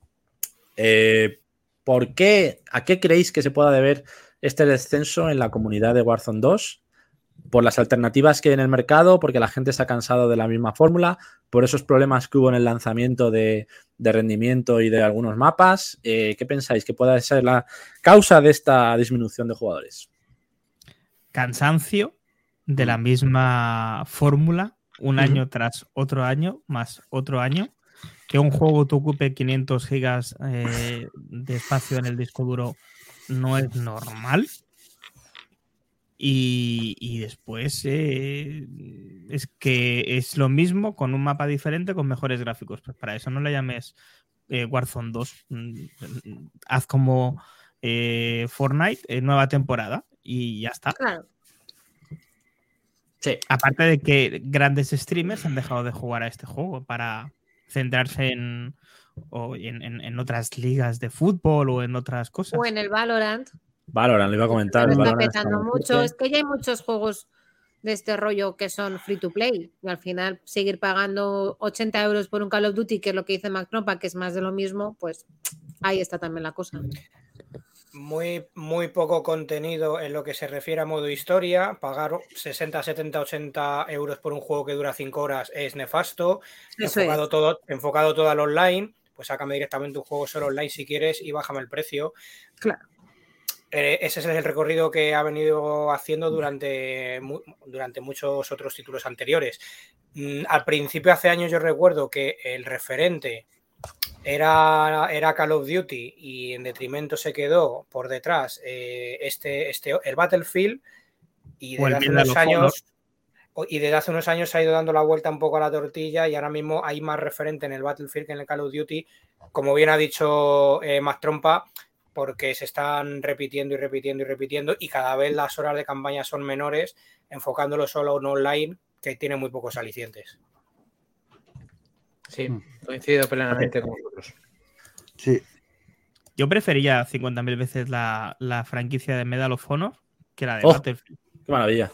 Eh, ¿Por qué? ¿A qué creéis que se pueda deber este descenso en la comunidad de Warzone 2? ¿Por las alternativas que hay en el mercado? ¿Porque la gente se ha cansado de la misma fórmula? ¿Por esos problemas que hubo en el lanzamiento de, de rendimiento y de algunos mapas? Eh, ¿Qué pensáis que pueda ser la causa de esta disminución de jugadores? Cansancio de la misma fórmula, un año tras otro año, más otro año. Que un juego te ocupe 500 gigas eh, de espacio en el disco duro no es normal. Y, y después eh, es que es lo mismo con un mapa diferente con mejores gráficos. Pues para eso no le llames eh, Warzone 2. Mm, Haz como eh, Fortnite, eh, nueva temporada y ya está. Claro. Sí. Aparte de que grandes streamers han dejado de jugar a este juego para centrarse en, o en, en- en otras ligas de fútbol o en otras cosas. O en el Valorant. Valorant, le iba a comentar. lo está petando mucho. Es que ya hay muchos juegos de este rollo que son free to play. Y al final, seguir pagando 80 euros por un Call of Duty, que es lo que dice McTropa, que es más de lo mismo, pues ahí está también la cosa. Muy, muy poco contenido en lo que se refiere a modo historia. Pagar 60, 70, 80 euros por un juego que dura 5 horas es nefasto. Eso enfocado, es. todo, enfocado todo al online. Pues sácame directamente un juego solo online si quieres y bájame el precio. Claro. Eh, ese es el recorrido que ha venido haciendo durante, durante muchos otros títulos anteriores. Mm, al principio, hace años, yo recuerdo que el referente era, era Call of Duty y en detrimento se quedó por detrás eh, este, este, el Battlefield. Y desde hace unos años y desde hace unos años se ha ido dando la vuelta un poco a la tortilla y ahora mismo hay más referente en el Battlefield que en el Call of Duty, como bien ha dicho eh, Mac Trompa, porque se están repitiendo y repitiendo y repitiendo y cada vez las horas de campaña son menores, enfocándolo solo en online, que tiene muy pocos alicientes. Sí, Mm. coincido plenamente con vosotros. Sí, Yo prefería 50.000 veces la, la franquicia de Medal of Honor que la de Oh. Battlefield. Qué maravilla.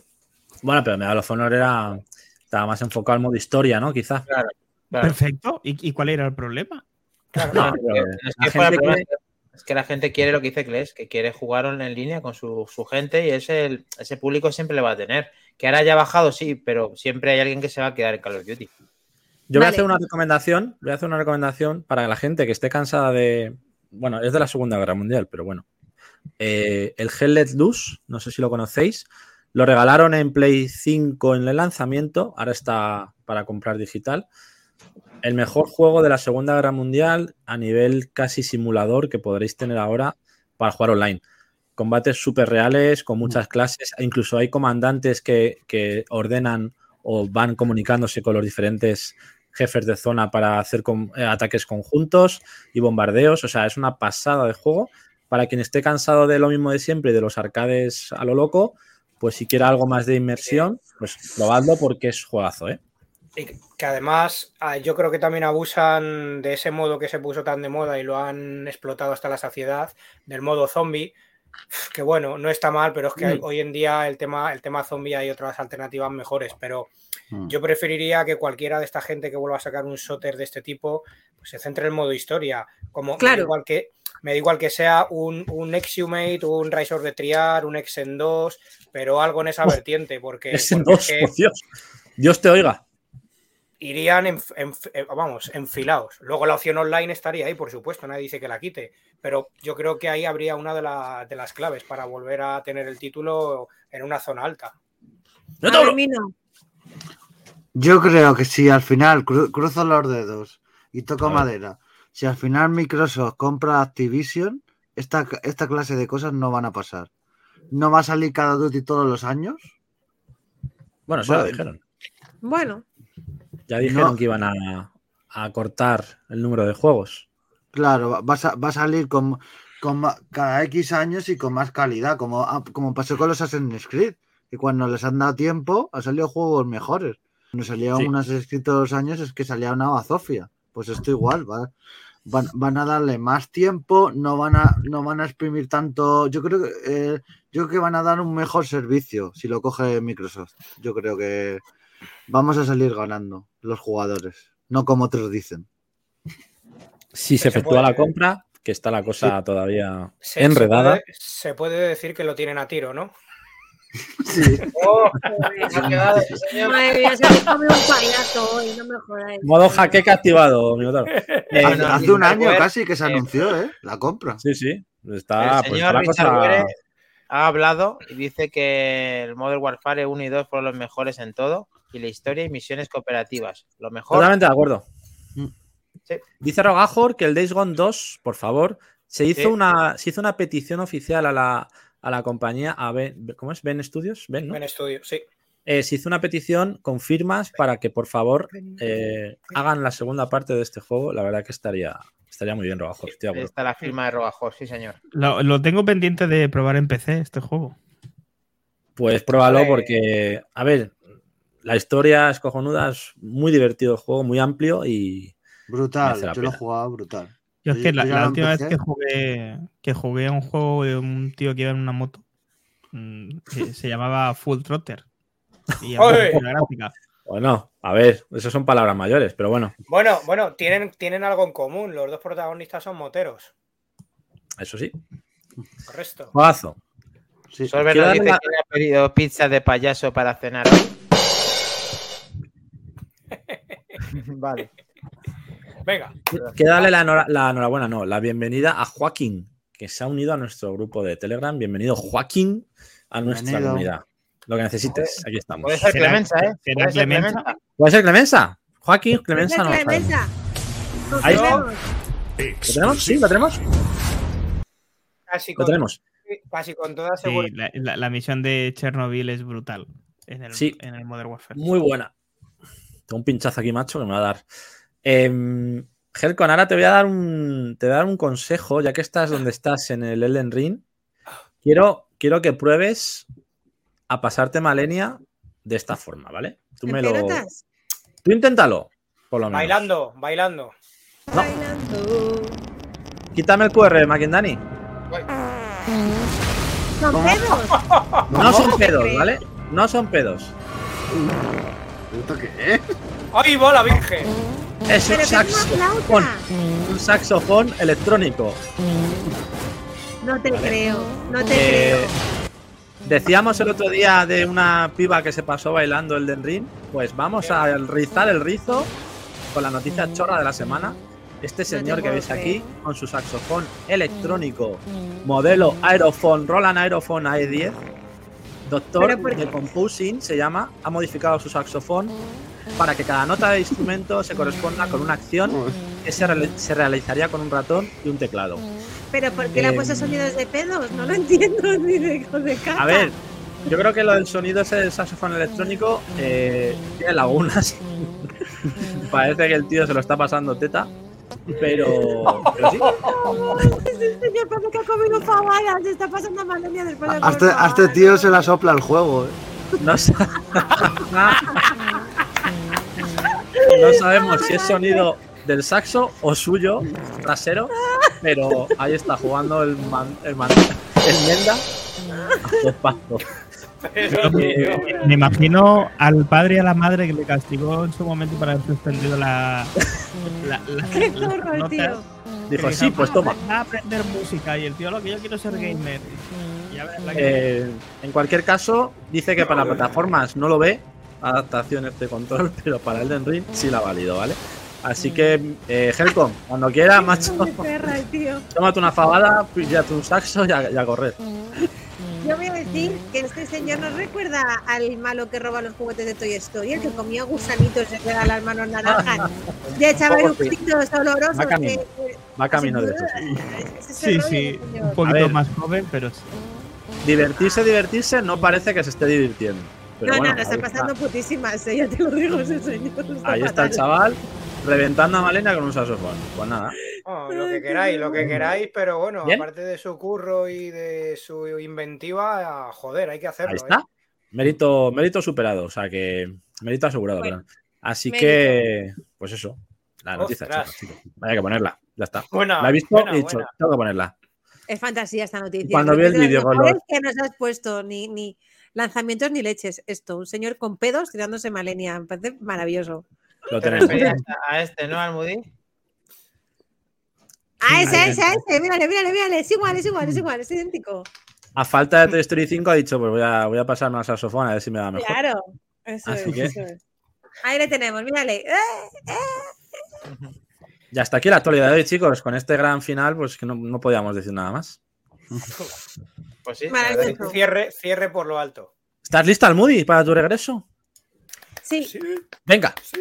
Bueno, pero Medal of Honor era, estaba más enfocado al modo historia, ¿no? Quizá. Claro. Perfecto. ¿Y, y cuál era el problema? Claro, No, pero es, la que fuera gente es que la gente quiere lo que dice Kles, que quiere jugar en línea con su, su gente y ese, ese público siempre le va a tener. Que ahora haya bajado, sí, pero siempre hay alguien que se va a quedar en Call of Duty. Yo voy a hacer una recomendación, voy a hacer una recomendación para la gente que esté cansada de. Bueno, es de la Segunda Guerra Mundial, pero bueno. Eh, el Hell Let Loose, no sé si lo conocéis. Lo regalaron en Play 5 en el lanzamiento. Ahora está para comprar digital. El mejor juego de la Segunda Guerra Mundial a nivel casi simulador que podréis tener ahora para jugar online. Combates súper reales, con muchas clases, e incluso hay comandantes que, que ordenan o van comunicándose con los diferentes jefes de zona para hacer con, eh, ataques conjuntos y bombardeos. O sea, es una pasada de juego. Para quien esté cansado de lo mismo de siempre y de los arcades a lo loco, pues si quiere algo más de inmersión, pues probadlo porque es juegazo, ¿eh? Y que además ah, yo creo que también abusan de ese modo que se puso tan de moda y lo han explotado hasta la saciedad, del modo zombie, que bueno, no está mal, pero es que Mm. hoy en día el tema, el tema zombie hay otras alternativas mejores, pero Mm. yo preferiría que cualquiera de esta gente que vuelva a sacar un shooter de este tipo, pues se centre en el modo historia, como me da Claro. igual que me da igual que sea un, un Exhumate, un Rise of the Triad, un Exen 2, pero algo en esa Uf, vertiente, porque, porque dos, es que por Dios. Dios te oiga. Irían, en, en- eh, vamos, enfilados. Luego la opción online estaría ahí, por supuesto, nadie dice que la quite, pero yo creo que ahí habría una de, la- de las claves para volver a tener el título en una zona alta. ¡No A te ver, hablo! Mino, Yo creo que si al final cru- cruzo los dedos y toco madera, si al final Microsoft compra Activision, esta, esta clase de cosas no van a pasar. No va a salir cada Duty todos los años. Bueno, eso lo dijeron. bueno, Ya dijeron No. que iban a, a cortar el número de juegos. Claro, va- a, va a salir con, con cada X años y con más calidad, como, ah, como pasó con los Assassin's Creed, que cuando les han dado tiempo han salido juegos mejores. Cuando salían Sí. unos escritos años es que salía una bazofia. Pues esto igual, va- van, van a darle más tiempo, no van a, no van a exprimir tanto. Yo creo que eh, yo creo que van a dar un mejor servicio si lo coge Microsoft. Yo creo que vamos a salir ganando los jugadores, no como otros dicen. Si se Se efectúa puede- la compra, que está la cosa todavía Se, enredada. Se puede, se puede decir que lo tienen a tiro, ¿no? Sí. ¡Oh! ha quedado, sí, señor. madre mía, se me come un payaso hoy, no me jodáis. Modo jaqueca activado. Eh, no, Hace un año casi que se anunció, ¿eh? La compra. Sí, sí. Está, el pues señor está la Richard cosa- ha hablado y dice que el Modern Warfare 1 y 2 fueron los mejores en todo y la historia y misiones cooperativas. Lo mejor. Totalmente de acuerdo. Mm. Sí. Dice Rogajor que el Days Gone 2, por favor, se hizo, Sí. una, se hizo una petición oficial a la, a la compañía, a Ben, ¿cómo es? Ben Studios, Ben, ¿no? En estudio, sí. Eh, se hizo una petición con firmas para que por favor eh, hagan la segunda parte de este juego. La verdad que estaría, estaría muy bien, Rogajor. acuerdo. está la firma de Robajor, sí, señor. Lo, lo tengo pendiente de probar en PC este juego. Pues pruébalo porque, a ver, la historia es cojonuda, es muy divertido el juego, muy amplio y Brutal. Yo lo he jugado brutal. Yo es que yo la, última vez que jugué, que jugué a un juego de un tío que iba en una moto, mm, que se llamaba Full Trotter. Y gráfica. bueno, a ver, eso son palabras mayores, pero bueno, Bueno, bueno, tienen, tienen algo en común. Los dos protagonistas son moteros. eso sí. Correcto. Juegazo. Sí. Solver dice la- que ha pedido pizza de payaso para cenar vale. Venga. Quiero darle la, la enhorabuena, no, la bienvenida a Joaquín, que se ha unido a nuestro grupo de Telegram. Bienvenido, Joaquín, a nuestra Bienvenido. comunidad. Lo que necesites, aquí estamos. Puede ser Clemenza, ¿eh? Puede ser Clemenza. Clemenza. ¿Puede ser Clemenza? Joaquín, Clemenza, no. lo mesa. Ahí está. ¿Lo tenemos? Sí, lo tenemos. Casi Lo con, tenemos. casi con toda Sí, seguridad. la, la- la misión de Chernobyl es brutal en el, Sí. en el Modern Warfare. Muy buena. Tengo un pinchazo aquí, macho, que me va a dar. Eh, Helcon, ahora te voy a dar un, te voy a dar un consejo, ya que estás donde estás en el Elden Ring. Quiero, quiero que pruebes a pasarte Malenia de esta forma, ¿vale? Tú ¿En me lo. pelotas? Tú inténtalo, por lo menos. Bailando, bailando. Bailando. Quítame el QR, Mackendani. ¿Son pedos? No son pedos, ¿vale? No son pedos. ¿Esto qué es? ¡Ay, bola, virgen! Es un saxofón. Un saxofón electrónico. No te creo, no te Eh, creo. decíamos el otro día de una piba que se pasó bailando el Den Ring. Pues vamos a rizar el rizo con la noticia chorra de la semana. Este señor que veis aquí con su saxofón electrónico, modelo Aerophone, Roland Aerophone AE10, doctor de? Composing se llama, ha modificado su saxofón para que cada nota de instrumento se corresponda con una acción que se, se realizaría con un ratón y un teclado. Pero ¿por qué le Eh, ha puesto sonidos de pedos? No lo entiendo ni de, de caca. A ver, yo creo que lo del sonido ese del saxofón electrónico eh, tiene lagunas. Parece que el tío se lo está pasando teta. Pero, pero sí. Este señor parece que ha comido. Se está pasando malaria después de A este, comer a este tío se la sopla el juego, ¿eh? No, sa- No sabemos si es sonido del saxo o suyo trasero, pero ahí está jugando el, man, el, man- el Menda a dos pasos. Me imagino al padre y a la madre que le castigó en su momento para haber suspendido la. la, la- Qué las zorro el notas. tío. dijo, sí, dijo, pues "Va, toma. Va a aprender música y el tío lo que yo quiero es ser gamer. Eh, en cualquier caso, dice que para plataformas no lo ve, adaptaciones de control, pero para Elden Ring sí la ha valido, ¿vale? Así que, eh, Helcom, cuando quieras, macho, tómate una fabada, píllate un saxo y a, y a correr. Yo voy a decir que este señor nos recuerda al malo que roba los juguetes de Toy Story, el que comía gusanitos y se queda las manos naranjas. Poco sí. eructitos olorosos. Va camino. que- Va camino de eso. Sí, sí, un poquito más joven, pero sí. Divertirse, divertirse, no parece que se esté divirtiendo. Pero no, bueno, no, lo está ahí pasando putísimas, eh, ya te lo digo, ese señor. está Ahí está el chaval reventando a Malena con un saxofón. Pues nada. Oh, lo que queráis, lo que queráis, pero bueno, Bien. aparte de su curro y de su inventiva, joder, hay que hacerlo. Ahí ¿eh? está. Mérito, mérito superado. O sea que. Mérito asegurado, Bueno. Así mérito. que. Pues eso. La noticia, chicos, chicos. Vaya que ponerla. Ya está. Buena, La he visto buena, y he dicho, buena. tengo que ponerla. Es fantasía esta noticia. Cuando vi el vídeo con los- que nos has puesto, ni, ni lanzamientos ni leches. Esto, un señor con pedos tirándose malenia. Me parece maravilloso. Lo Te tenemos. a este, ¿no, Almudí? Ah, ese, ahí ese, ese. Mírale, mírale, mírale. Es igual, es igual, es igual, es idéntico. A falta de Toy Story 5 ha dicho, pues voy a, voy a pasarme al saxofón a ver si me da mejor. Claro. Eso Así es, que- eso es. Ahí le tenemos, mírale. ¡Eh! Y hasta aquí la actualidad de hoy, chicos. Con este gran final, pues que no, no podíamos decir nada más. Pues sí. Cierre, cierre por lo alto. ¿Estás lista, Almudi, para tu regreso? Sí, Sí, Venga. sí.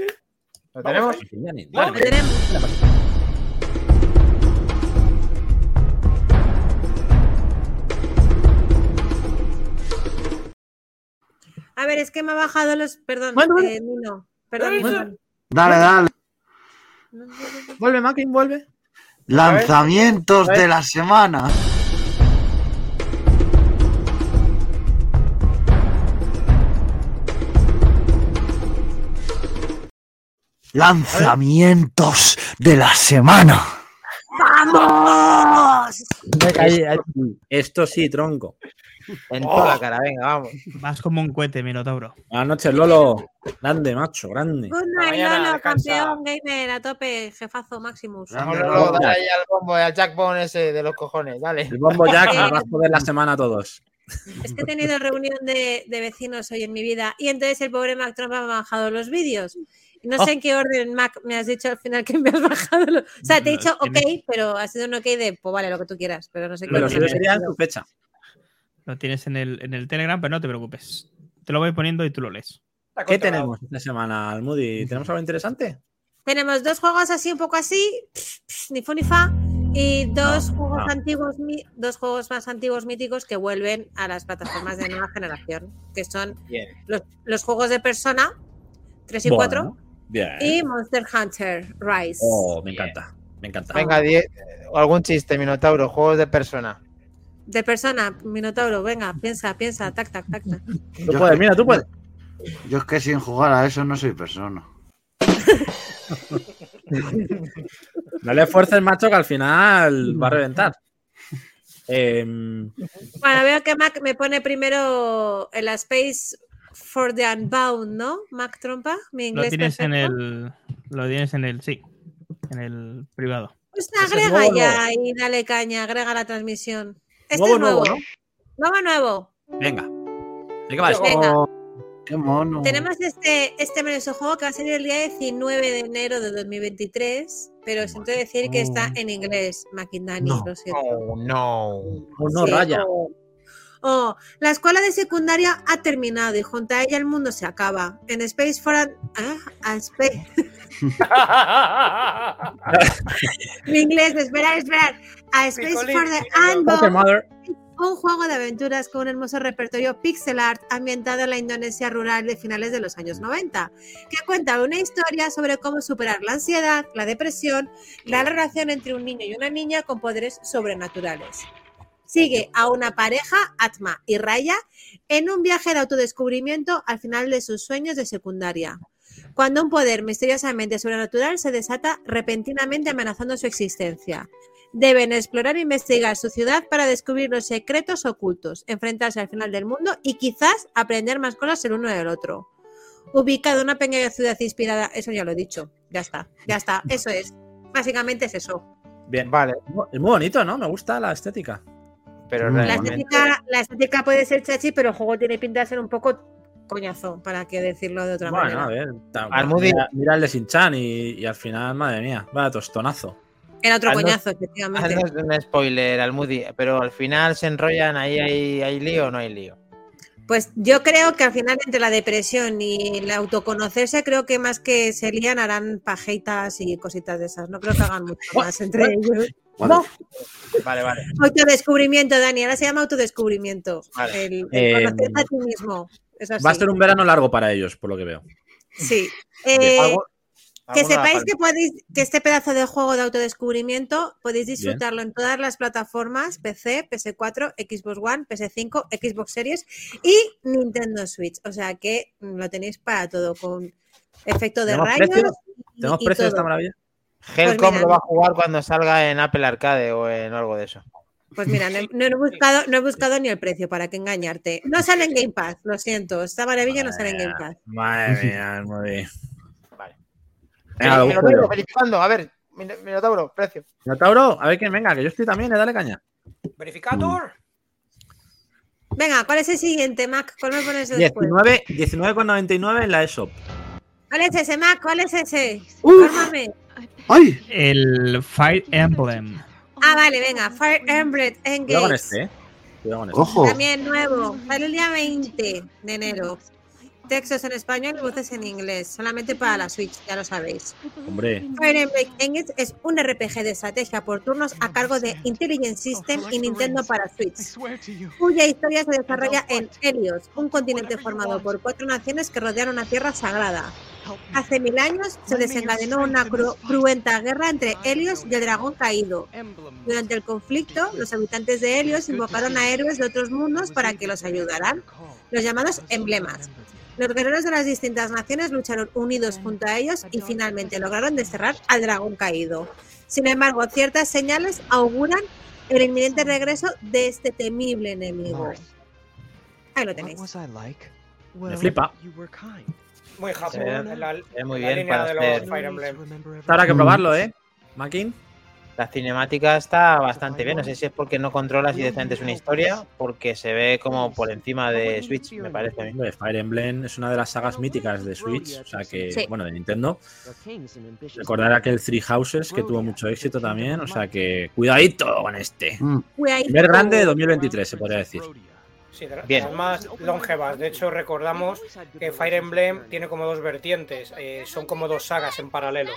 ¿Lo tenemos? lo tenemos. A ver, es que me ha bajado los. Perdón, Bueno, eh, Nino. Perdón, Bueno. Dale, dale. Vuelve, Makin, vuelve. Lanzamientos de la semana. Lanzamientos de la semana. ¡Vamos! Ahí. Esto sí, tronco. En toda la cara, venga, vamos. Vas como un cohete, Minotauro. Buenas noches, Lolo. Grande, macho, grande. Good night, Lolo, campeón gamer a tope, jefazo Maximus. Vámonos, Lolo. dale ahí al bombo, al jackbone ese de los cojones, dale. El bombo Jack nos va a joder la semana a todos. Es que he tenido reunión de, de vecinos hoy en mi vida y entonces el pobre Mac Trump me ha bajado los vídeos. No sé Oh. en qué orden, Mac, me has dicho al final que me has bajado. O sea, te he dicho ok, pero ha sido un ok de, pues vale, lo que tú quieras, pero no sé qué. Pero si sería tu fecha. Lo tienes en el, en el Telegram, pero no te preocupes. Te lo voy poniendo y tú lo lees. ¿Qué tenemos esta semana, Almudi? ¿Tenemos algo interesante? Tenemos dos juegos así, un poco así, ni fu ni fa, y dos No, juegos no. antiguos, dos juegos más antiguos míticos que vuelven a las plataformas de nueva generación, que son los, los juegos de Persona 3 y Bueno, 4 Bien. y Monster Hunter Rise. Oh, me encanta. Me encanta. Venga, die- algún chiste, Minotauro, juegos de persona. De Persona, Minotauro, venga, piensa, piensa, tac, tac, tac. tac. Tú puedes, mira, tú puedes. Yo es que sin jugar a eso no soy persona. No le esfuerces, macho, que al final va a reventar. Bueno, veo que Mac me pone primero el Space for the Unbound, ¿no? Mac Trompa, mi Lo inglés tienes en el. Lo tienes en el. Sí. En el privado. Pues agrega nuevo, ya y dale caña, agrega la transmisión. Este Nuevo, es nuevo. nuevo, Nuevo, nuevo. venga. ¿De qué va esto? Venga. Oh, qué mono. Tenemos este, este maravilloso juego que va a salir el día 19 de enero de 2023, pero siento decir que está en inglés, Makindani, No. lo siento. Oh, no. Oh, no, Sí, raya. O, O la escuela de secundaria ha terminado y junto a ella el mundo se acaba. En Space for a, ah, a Space. Mi inglés, esperar, esperar. A Space for the Unborn un juego de aventuras con un hermoso repertorio pixel art ambientado en la Indonesia rural de finales de los años 90, que cuenta una historia sobre cómo superar la ansiedad, la depresión, la relación entre un niño y una niña con poderes sobrenaturales. Sigue a una pareja, Atma y Raya, en un viaje de autodescubrimiento al final de sus sueños de secundaria, cuando un poder misteriosamente sobrenatural se desata repentinamente amenazando su existencia. Deben explorar e investigar su ciudad para descubrir los secretos ocultos, enfrentarse al final del mundo y quizás aprender más cosas el uno del otro. Ubicado en una pequeña ciudad inspirada, eso ya lo he dicho, ya está, ya está, eso es. Básicamente es eso. Bien, vale. Es muy bonito, ¿no? Me gusta la estética. Pero la, estética, la estética puede ser chachi, pero el juego tiene pinta de ser un poco coñazo, para que decirlo de otra bueno, manera. a ver, mira, mira, el de Sinchan y, y al final, madre mía, vaya tostonazo. Era otro coñazo, efectivamente. No es un spoiler, Almudi, pero al final se enrollan, ahí hay, hay lío o no hay lío. Pues yo creo que al final entre la depresión y el autoconocerse, creo que más que se lían harán pajeitas y cositas de esas. No creo que hagan mucho más entre ellos. No. Vale, vale. Autodescubrimiento, Dani. Ahora se llama autodescubrimiento. El, Eh, conocerte a ti mismo. Es así. Va a ser un verano largo para ellos, por lo que veo. Sí. Eh, Algo- que sepáis que podéis, que este pedazo de juego de autodescubrimiento podéis disfrutarlo en todas las plataformas, PC, PS4, Xbox One, PS5, Xbox Series y Nintendo Switch. O sea que lo tenéis para todo, con efecto de ¿Tenemos rayos. precio? y- ¿Tenemos y precio de esta maravilla? Helcom Pues lo va a jugar cuando salga en Apple Arcade o en algo de eso. Pues mira, no, he- no he buscado, no he buscado ni el precio para que engañarte. No sale en Game Pass, lo siento. Esta maravilla no sale en Game Pass. Madre mía, muy bien. Vale. Venga, verificando, a ver, Min- Minotauro, precio. Minotauro, a ver quién venga, que yo estoy también, eh, dale caña. Verificator. Venga, ¿cuál es el siguiente, Mac? ¿Cuál me pones después? 19 19,99 en la eShop. ¿Cuál es ese, Mac? ¿Cuál es ese? Uf. ¡Ay! El Fire Emblem. Ah, vale, venga. Fire Emblem Engage. Cuidado con este, eh. Cuidado con este. ¡Ojo! También nuevo. Sale el día 20 de enero. Textos en español y voces en inglés. Solamente para la Switch, ya lo sabéis. Hombre, Fire Emblem Engage es un RPG de estrategia por turnos a cargo de Intelligent System y Nintendo para Switch, cuya historia se desarrolla en Helios, un continente formado por cuatro naciones que rodean una tierra sagrada. Hace mil años se desencadenó una cru- cruenta guerra entre Helios y el dragón caído. Durante el conflicto, los habitantes de Helios invocaron a héroes de otros mundos para que los ayudaran, los llamados emblemas. Los guerreros de las distintas naciones lucharon unidos junto a ellos y finalmente lograron desterrar al dragón caído. Sin embargo, ciertas señales auguran el inminente regreso de este temible enemigo. Ahí lo tenéis. me flipa. Muy Japón. ve- La, se ve muy la bien línea para de los hacer- Fire Emblem. Habrá que probarlo, ¿eh? Makin. La cinemática está bastante bien. No sé si es porque no controlas y directamente es una historia, porque se ve como por encima de Switch, me parece a mí. Fire Emblem es una de las sagas míticas de Switch, o sea que, Sí. bueno, de Nintendo. Recordar aquel Three Houses que tuvo mucho éxito también, o sea que cuidadito con este. Mm, Cuidadito. Primer grande de 2023, se podría decir. Sí, de- Bien. las más longevas. De hecho, recordamos que Fire Emblem tiene como dos vertientes. eh, son como dos sagas en paralelo.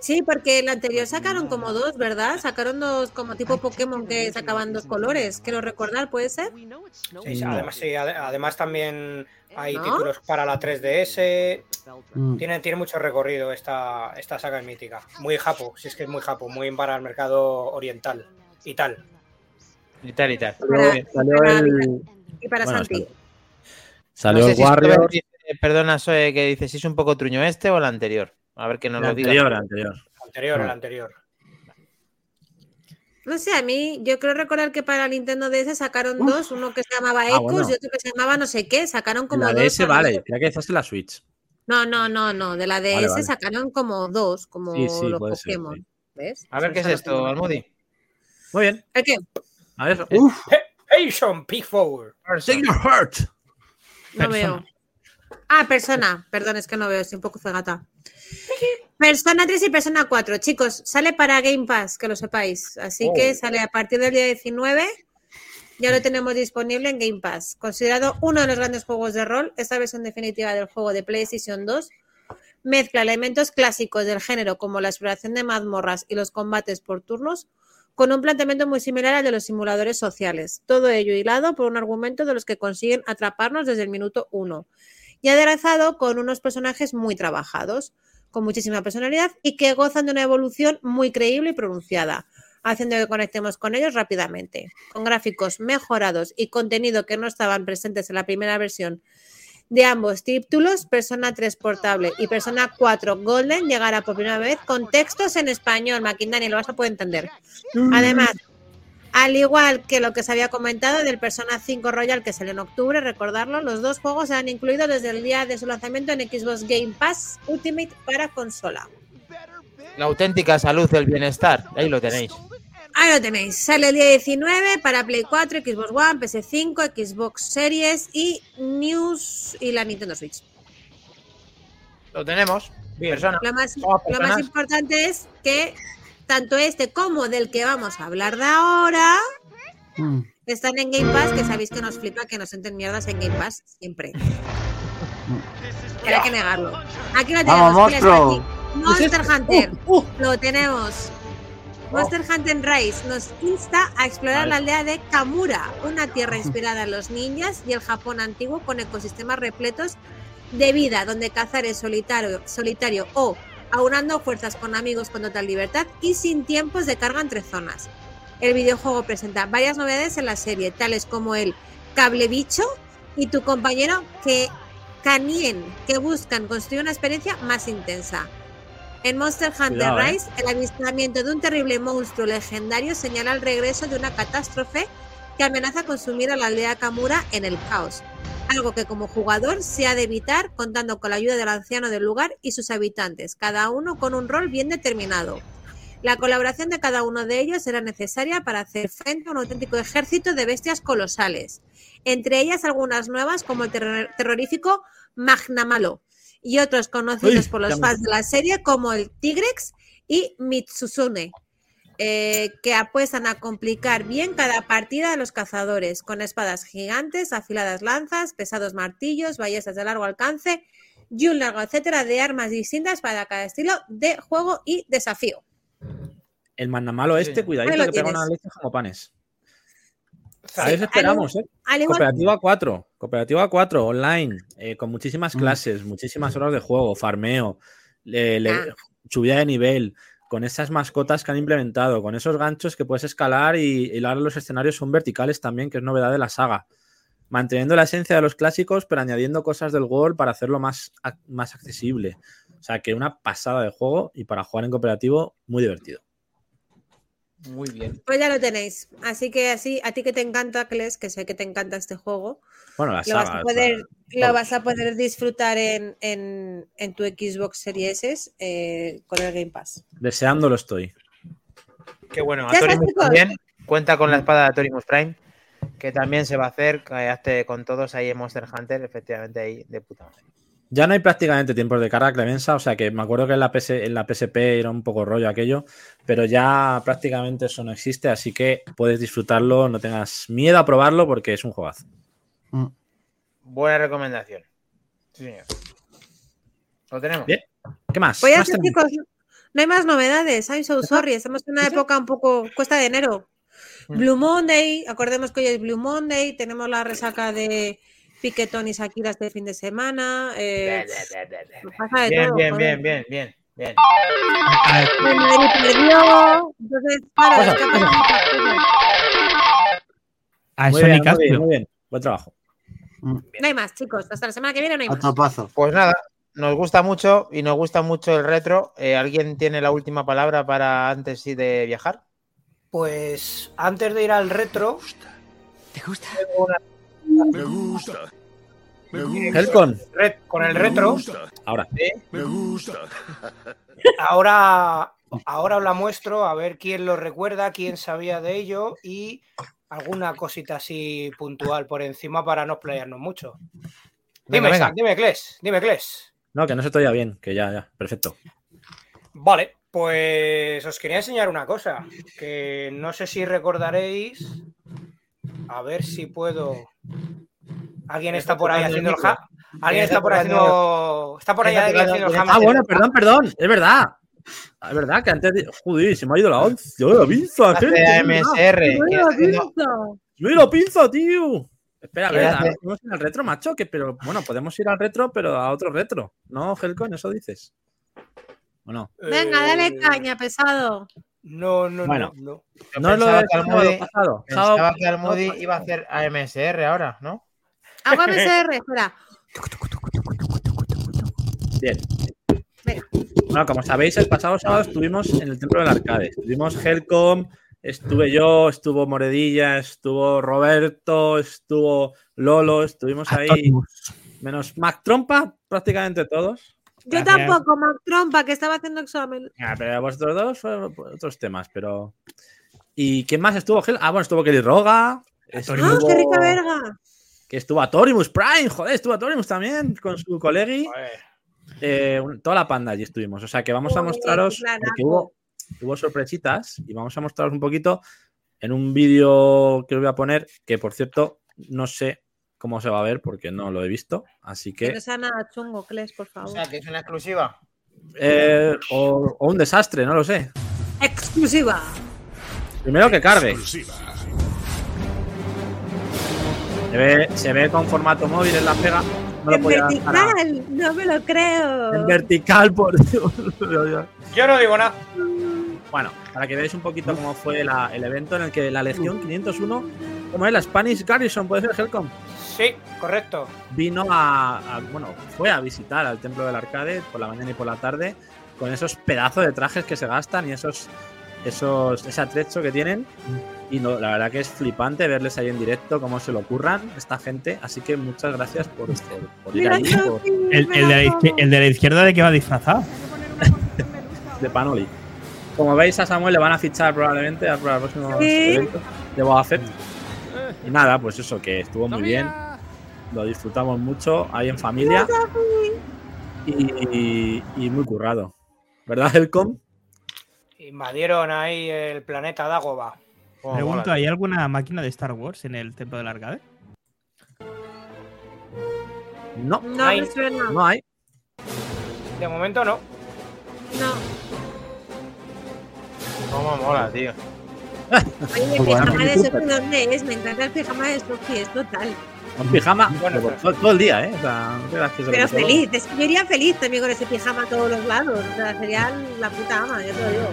Sí, porque el anterior sacaron como dos, ¿verdad? Sacaron dos como tipo Pokémon que sacaban dos colores. Quiero recordar, ¿puede ser? Sí, No. además, sí, ade- además también hay ¿No? títulos para la 3DS. mm. Tiene, tiene mucho recorrido esta, esta saga mítica. Muy japo, si es que es muy japo, muy para el mercado oriental y tal. Y tal y tal. Para-. Salió para- el, Y para Bueno, Santi. salió No sé el si perdona, Soe, que dice si es un poco truño este o el anterior. A ver que nos El lo diga. anterior, anterior. Anterior, el Ah. anterior. No sé, a mí, yo creo recordar que para Nintendo DS sacaron Uf. dos, uno que se llamaba Ah, Ecos bueno. y otro que se llamaba no sé qué, sacaron como La dos. DS para- vale, creo que esa es la Switch. No, no, no, no, de la DS vale. sacaron como dos, como Sí, sí, los ser, Pokémon. sí. ¿Ves? A ver qué es esto, Almudi. Muy bien. ¿El qué? A ver. Uf, Asian Peak Forward. Take your heart. No veo. Ah, persona. Perdón, es que no veo, estoy un poco cegata. Persona 3 y Persona 4. Chicos, sale para Game Pass, que lo sepáis. Así Oh. que sale a partir del día 19 Ya lo tenemos disponible en Game Pass. Considerado uno de los grandes juegos de rol, esta versión definitiva del juego de PlayStation 2 mezcla elementos clásicos del género como la exploración de mazmorras y los combates por turnos con un planteamiento muy similar al de los simuladores sociales. Todo ello hilado por un argumento de los que consiguen atraparnos desde el minuto uno y aderezado con unos personajes muy trabajados, con muchísima personalidad y que gozan de una evolución muy creíble y pronunciada haciendo que conectemos con ellos rápidamente. Con gráficos mejorados y contenido que no estaban presentes en la primera versión de ambos títulos, Persona 3 Portable y Persona 4 Golden llegará por primera vez con textos en español, Maquindani, lo vas a poder entender. Además, al igual que lo que se había comentado del Persona 5 Royal que salió en octubre, recordarlo, los dos juegos se han incluido desde el día de su lanzamiento en Xbox Game Pass Ultimate para consola. La auténtica salud del bienestar, ahí lo tenéis. Ahí lo tenéis. Sale el día 19 para Play 4, Xbox One, PS5, Xbox Series y News y la Nintendo Switch. Lo tenemos. Lo, más, lo más importante es que tanto este como del que vamos a hablar de ahora mm. están en Game Pass, que sabéis que nos flipa que nos entren mierdas en Game Pass siempre. Mm. Hay que negarlo. Aquí lo tenemos. Monster Hunter. Uh, uh. Lo tenemos. Monster Hunter Rise nos insta a explorar la aldea de Kamura, una tierra inspirada en los ninjas y el Japón antiguo con ecosistemas repletos de vida, donde cazar es solitario, solitario o aunando fuerzas con amigos con total libertad y sin tiempos de carga entre zonas. El videojuego presenta varias novedades en la serie, tales como el cable bicho y tu compañero que Canien, que buscan construir una experiencia más intensa. En Monster Hunter ¿eh? Rise, el avistamiento de un terrible monstruo legendario señala el regreso de una catástrofe que amenaza consumir a la aldea Kamura en el caos. Algo que como jugador se ha de evitar contando con la ayuda del anciano del lugar y sus habitantes, cada uno con un rol bien determinado. La colaboración de cada uno de ellos será necesaria para hacer frente a un auténtico ejército de bestias colosales, entre ellas algunas nuevas como el terrorífico Magnamalo, y otros conocidos por los fans de la serie como el Tigrex y Mitsusune, eh, que apuestan a complicar bien cada partida de los cazadores, con espadas gigantes, afiladas lanzas, pesados martillos, ballestas de largo alcance y un largo etcétera de armas distintas para cada estilo de juego y desafío. El mandamalo este, cuidadito que pega una leche como panes. A ver, esperamos, ¿eh? Cooperativa 4, Cooperativa 4, online, eh, con muchísimas mm. clases, muchísimas horas de juego, farmeo, ah. subida de nivel, con esas mascotas que han implementado, con esos ganchos que puedes escalar y, ahora los escenarios son verticales también, que es novedad de la saga. Manteniendo la esencia de los clásicos, pero añadiendo cosas del World para hacerlo más, más accesible. O sea, que una pasada de juego y para jugar en cooperativo, muy divertido. Muy bien. Pues ya lo tenéis. Así que así, a ti que te encanta, Kles, que sé que te encanta este juego, bueno, la lo, vas a poder, lo vas a poder disfrutar en, tu Xbox Series S eh, con el Game Pass. Deseándolo estoy. Qué bueno. Atorimus también cuenta con la espada de Atorimus Prime, que también se va a hacer con todos ahí en Monster Hunter, efectivamente ahí de puta madre. Ya no hay prácticamente tiempos de carga Clemensa, o sea que me acuerdo que en la, en la PSP era un poco rollo aquello, pero ya prácticamente eso no existe, así que puedes disfrutarlo, no tengas miedo a probarlo porque es un juegazo. Mm. Buena recomendación. Sí, señor. Lo tenemos. Bien. ¿Qué más? Pues ya chicos, no hay más novedades. I'm so sorry. Estamos en una época un poco cuesta de enero. Mm. Blue Monday, acordemos que hoy es Blue Monday, tenemos la resaca de Piquetón y Shakira este fin de semana. Eh, bien, bien, bien, bien, bien, bien, perdió. Entonces, claro, Ah, muy, bien, muy, bien, muy bien, buen trabajo. No hay más, chicos. Hasta la semana que viene no hay más. Pues nada, nos gusta mucho y nos gusta mucho el retro. Eh, ¿Alguien tiene la última palabra para antes de viajar? Pues antes de ir al retro. ¿Te gusta? Me gusta. Me gusta. con el retro. Ahora. Me gusta. Ahora, ahora os la muestro, a ver quién lo recuerda, quién sabía de ello y alguna cosita así puntual por encima para no playarnos mucho. Dime, dime, Kles, dime, Kles. No, que no se te oía bien, que ya, ya, perfecto. Vale, pues os quería enseñar una cosa, que no sé si recordaréis A ver si puedo. ¿Alguien está por ahí haciendo el ja- ¿Alguien está por ahí haciendo. Está por ahí alguien haciendo el Ah, bueno, perdón, perdón. Es verdad. Es verdad que antes de. Joder, se me ha ido la once. Yo la pinza, Hace gente. Visto. ¡Me la pinza, tío! Espera, a ¿Qué ver, podemos ir al retro, macho, que, pero bueno, podemos ir al retro, pero a otro retro. ¿No, Helcon? ¿Eso dices? ¿O no? Venga, dale Eh, caña, pesado. No, no, Bueno. no, no. No es lo que Almudi- pasado. Pensaba que Almudi iba a hacer AMSR ahora, ¿no? Hago MSR, espera. Bien. Venga. Bueno, como sabéis, el pasado sábado estuvimos en el Templo del Arcade. Estuvimos Helcom, estuve yo, estuvo Moredilla, estuvo Roberto, estuvo Lolo, estuvimos ahí. Menos Mac Trompa, prácticamente todos. Yo Gracias. tampoco, Mac Trompa, que estaba haciendo examen. Ah, pero vosotros dos fueron otros temas, pero. ¿Y quién más estuvo? Gel- Ah, bueno, estuvo Kelly Roga. ¡Ah, qué rica verga! Que estuvo a Torimus Prime, joder, estuvo a Torimus también con su colegui. Eh, toda la panda allí estuvimos. O sea que vamos a mostraros, porque hubo, hubo sorpresitas y vamos a mostraros un poquito en un vídeo que os voy a poner, que por cierto, no sé cómo se va a ver porque no lo he visto. Así Que que. no sea nada chungo, Kles, por O favor. sea, que es una exclusiva. eh, o, o un desastre, no lo sé. Exclusiva. Primero que cargue. Se ve, se ve con formato móvil en la pega. No en vertical, no me lo creo. En vertical, por Dios. Yo no digo nada. Bueno, para que veáis un poquito cómo fue la- el evento en el que la Legión 501, como es la Spanish Garrison, puede ser Helcom, Sí, correcto. vino a, a- bueno, fue a visitar al Templo del Arcade por la mañana y por la tarde con esos pedazos de trajes que se gastan y esos, esos, ese atrecho que tienen. Y no, la verdad que es flipante verles ahí en directo, cómo se lo ocurran esta gente. Así que muchas gracias por, por, por ir Mira, allí, por- El, de la como. izquier- el de la izquierda de que va disfrazado. de Panoli. Como veis, a Samuel le van a fichar probablemente a- para el próximo Sí. evento de Boba Fett. Y nada, pues eso, que estuvo muy bien. Lo disfrutamos mucho ahí en familia. Y, y muy currado. ¿Verdad, Helcom? Invadieron ahí el planeta Dagoba. Cómo Pregunto. ¿hay alguna máquina de Star Wars en el templo del arcade? No, No Ay. me suena. no hay. De momento no. No. Cómo mola, tío. Oye, el pijama de. Sofi, ¿dónde es? Me encanta el pijama de Sofi, es total. Un pijama Bueno, todo, todo el día, ¿eh? O sea, Pero feliz, es que yo iría feliz también con ese pijama a todos los lados. O sea, sería la puta ama, yo te lo digo.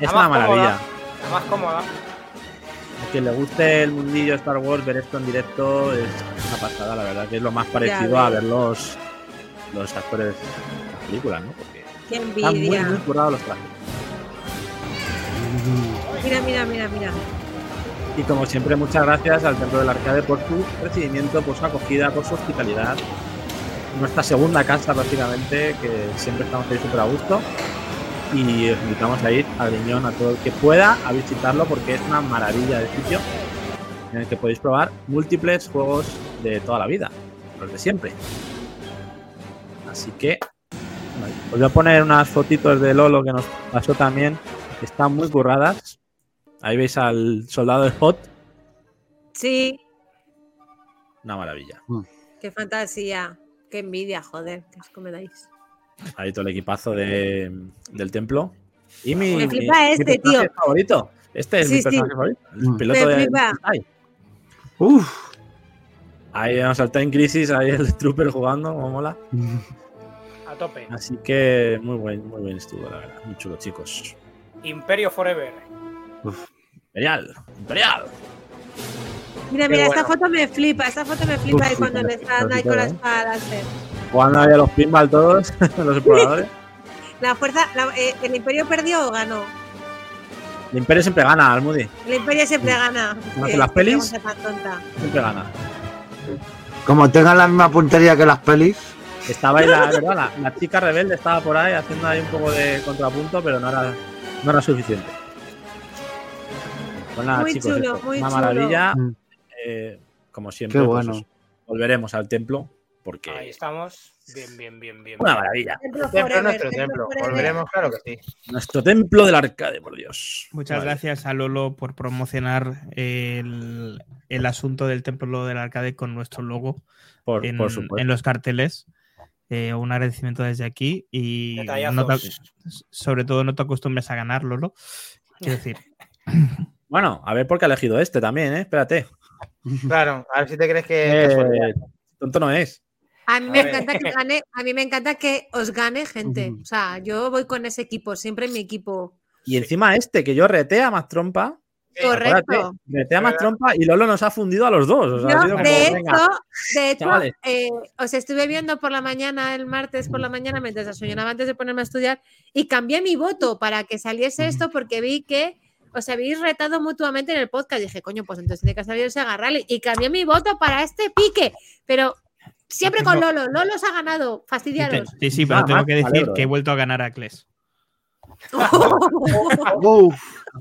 Es La una más cómoda. maravilla. La más cómoda. A quien le guste el mundillo Star Wars, ver esto en directo es una pasada, la verdad, que es lo más parecido a ves. ver los, los actores de las películas, ¿no? Porque Qué están muy, envidia. muy curados los trajes. Mira, mira, mira, mira. Y como siempre, muchas gracias al Templo del Arcade por su recibimiento, por su acogida, por su hospitalidad. Nuestra segunda casa, prácticamente, que siempre estamos ahí súper a gusto. Y os invitamos a ir al riñón a todo el que pueda a visitarlo porque es una maravilla de sitio en el que podéis probar múltiples juegos de toda la vida, los de siempre. Así que os voy a poner unas fotitos de Lolo que nos pasó también, que están muy curradas. Ahí veis al soldado de Hot, Sí, una maravilla. qué fantasía. Qué envidia, joder, que asco me dais. Ahí todo el equipazo de, del templo. Y mi, Me mi- flipa mi este, personaje tío. favorito. Este es Sí, mi sí. personaje favorito. El Mm. piloto Me de. flipa. Ay, Uf. ahí hemos saltado en crisis, ahí el trooper jugando, como mola. A tope. Así que muy buen, muy buen estuvo, la verdad. Muy chulo, chicos. Imperio Forever. Imperial, Imperial. Mira, mira, esta foto me flipa, esta foto me flipa Uf, cuando le están ahí con la espada láser. Jugando ahí a los pinball todos, los exploradores. La fuerza, la- eh, ¿el Imperio perdió o ganó? El Imperio siempre gana, Almudi. El Imperio siempre gana. ¿No hace Eh, las pelis? Siempre gana. Como tengan la misma puntería que las pelis. Estaba ahí la, ¿verdad? La, la chica rebelde estaba por ahí haciendo ahí un poco de contrapunto, pero no era, no era suficiente. Pues nada, Muy chicos, chulo, muy una chulo. maravilla. Mm. eh, como siempre, Qué pues bueno. os- volveremos al templo Porque Ahí estamos. Bien, bien, bien, bien. una maravilla. Templo Templo es forever, nuestro templo. Volveremos, claro que sí. Nuestro templo del arcade, por Dios. Muchas Vale. gracias a Lolo por promocionar el, el asunto del templo del arcade con nuestro logo Por, en, por en los carteles. Eh, un agradecimiento desde aquí y Detallazos. no te- sobre todo no te acostumbres a ganar, Lolo. Quiero decir, Bueno, a ver por qué ha elegido este también, ¿eh? Espérate. Claro, a ver si te crees que. Eh, tonto no es. A mí me A encanta que gane, a mí me encanta que os gane gente. O sea, yo voy con ese equipo, siempre mi equipo. Y encima este, que yo retea más trompa. Correcto. acuérdate, retea más trompa y Lolo nos ha fundido a los dos. O sea, ha Yo, sido como, de venga, hecho, de hecho eh, os estuve viendo por la mañana, el martes por la mañana, mientras desayunaba antes de ponerme a estudiar, y cambié mi voto para que saliese esto porque vi que os habéis retado mutuamente en el podcast. Dije, coño, pues entonces tiene que salir ese agarrale. Y cambié mi voto para este pique. Pero siempre con Lolo. Lolo os ha ganado. Fastidiaros. sí, sí, pero Nada tengo que decir alegro, que he eh. vuelto a ganar a Kles.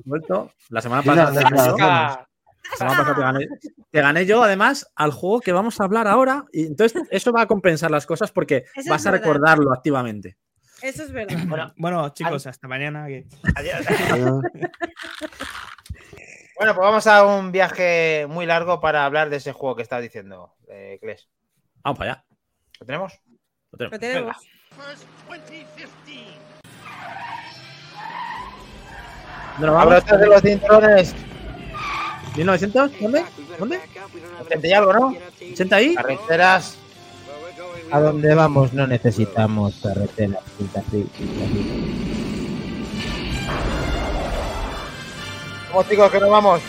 Vuelto. La semana pasada, te gané yo. Te gané, además, al juego que vamos a hablar ahora. Y entonces, eso va a compensar las cosas porque Eso vas a recordarlo activamente. Eso es verdad. Bueno, Bueno, chicos, hasta mañana. que- adiós. adiós. Bueno, pues vamos a un viaje muy largo para hablar de ese juego que estás diciendo, eh, Kles. Vamos para allá. ¿Lo tenemos? Lo tenemos. Lo tenemos. ¿Dónde nos vamos? De los cinturones. ¿1900? ¿Dónde? ¿Dónde? 80 y algo, ¿no? ¿80 ahí? Carreteras. A donde vamos no necesitamos carreteras. Vamos, chicos, que nos vamos.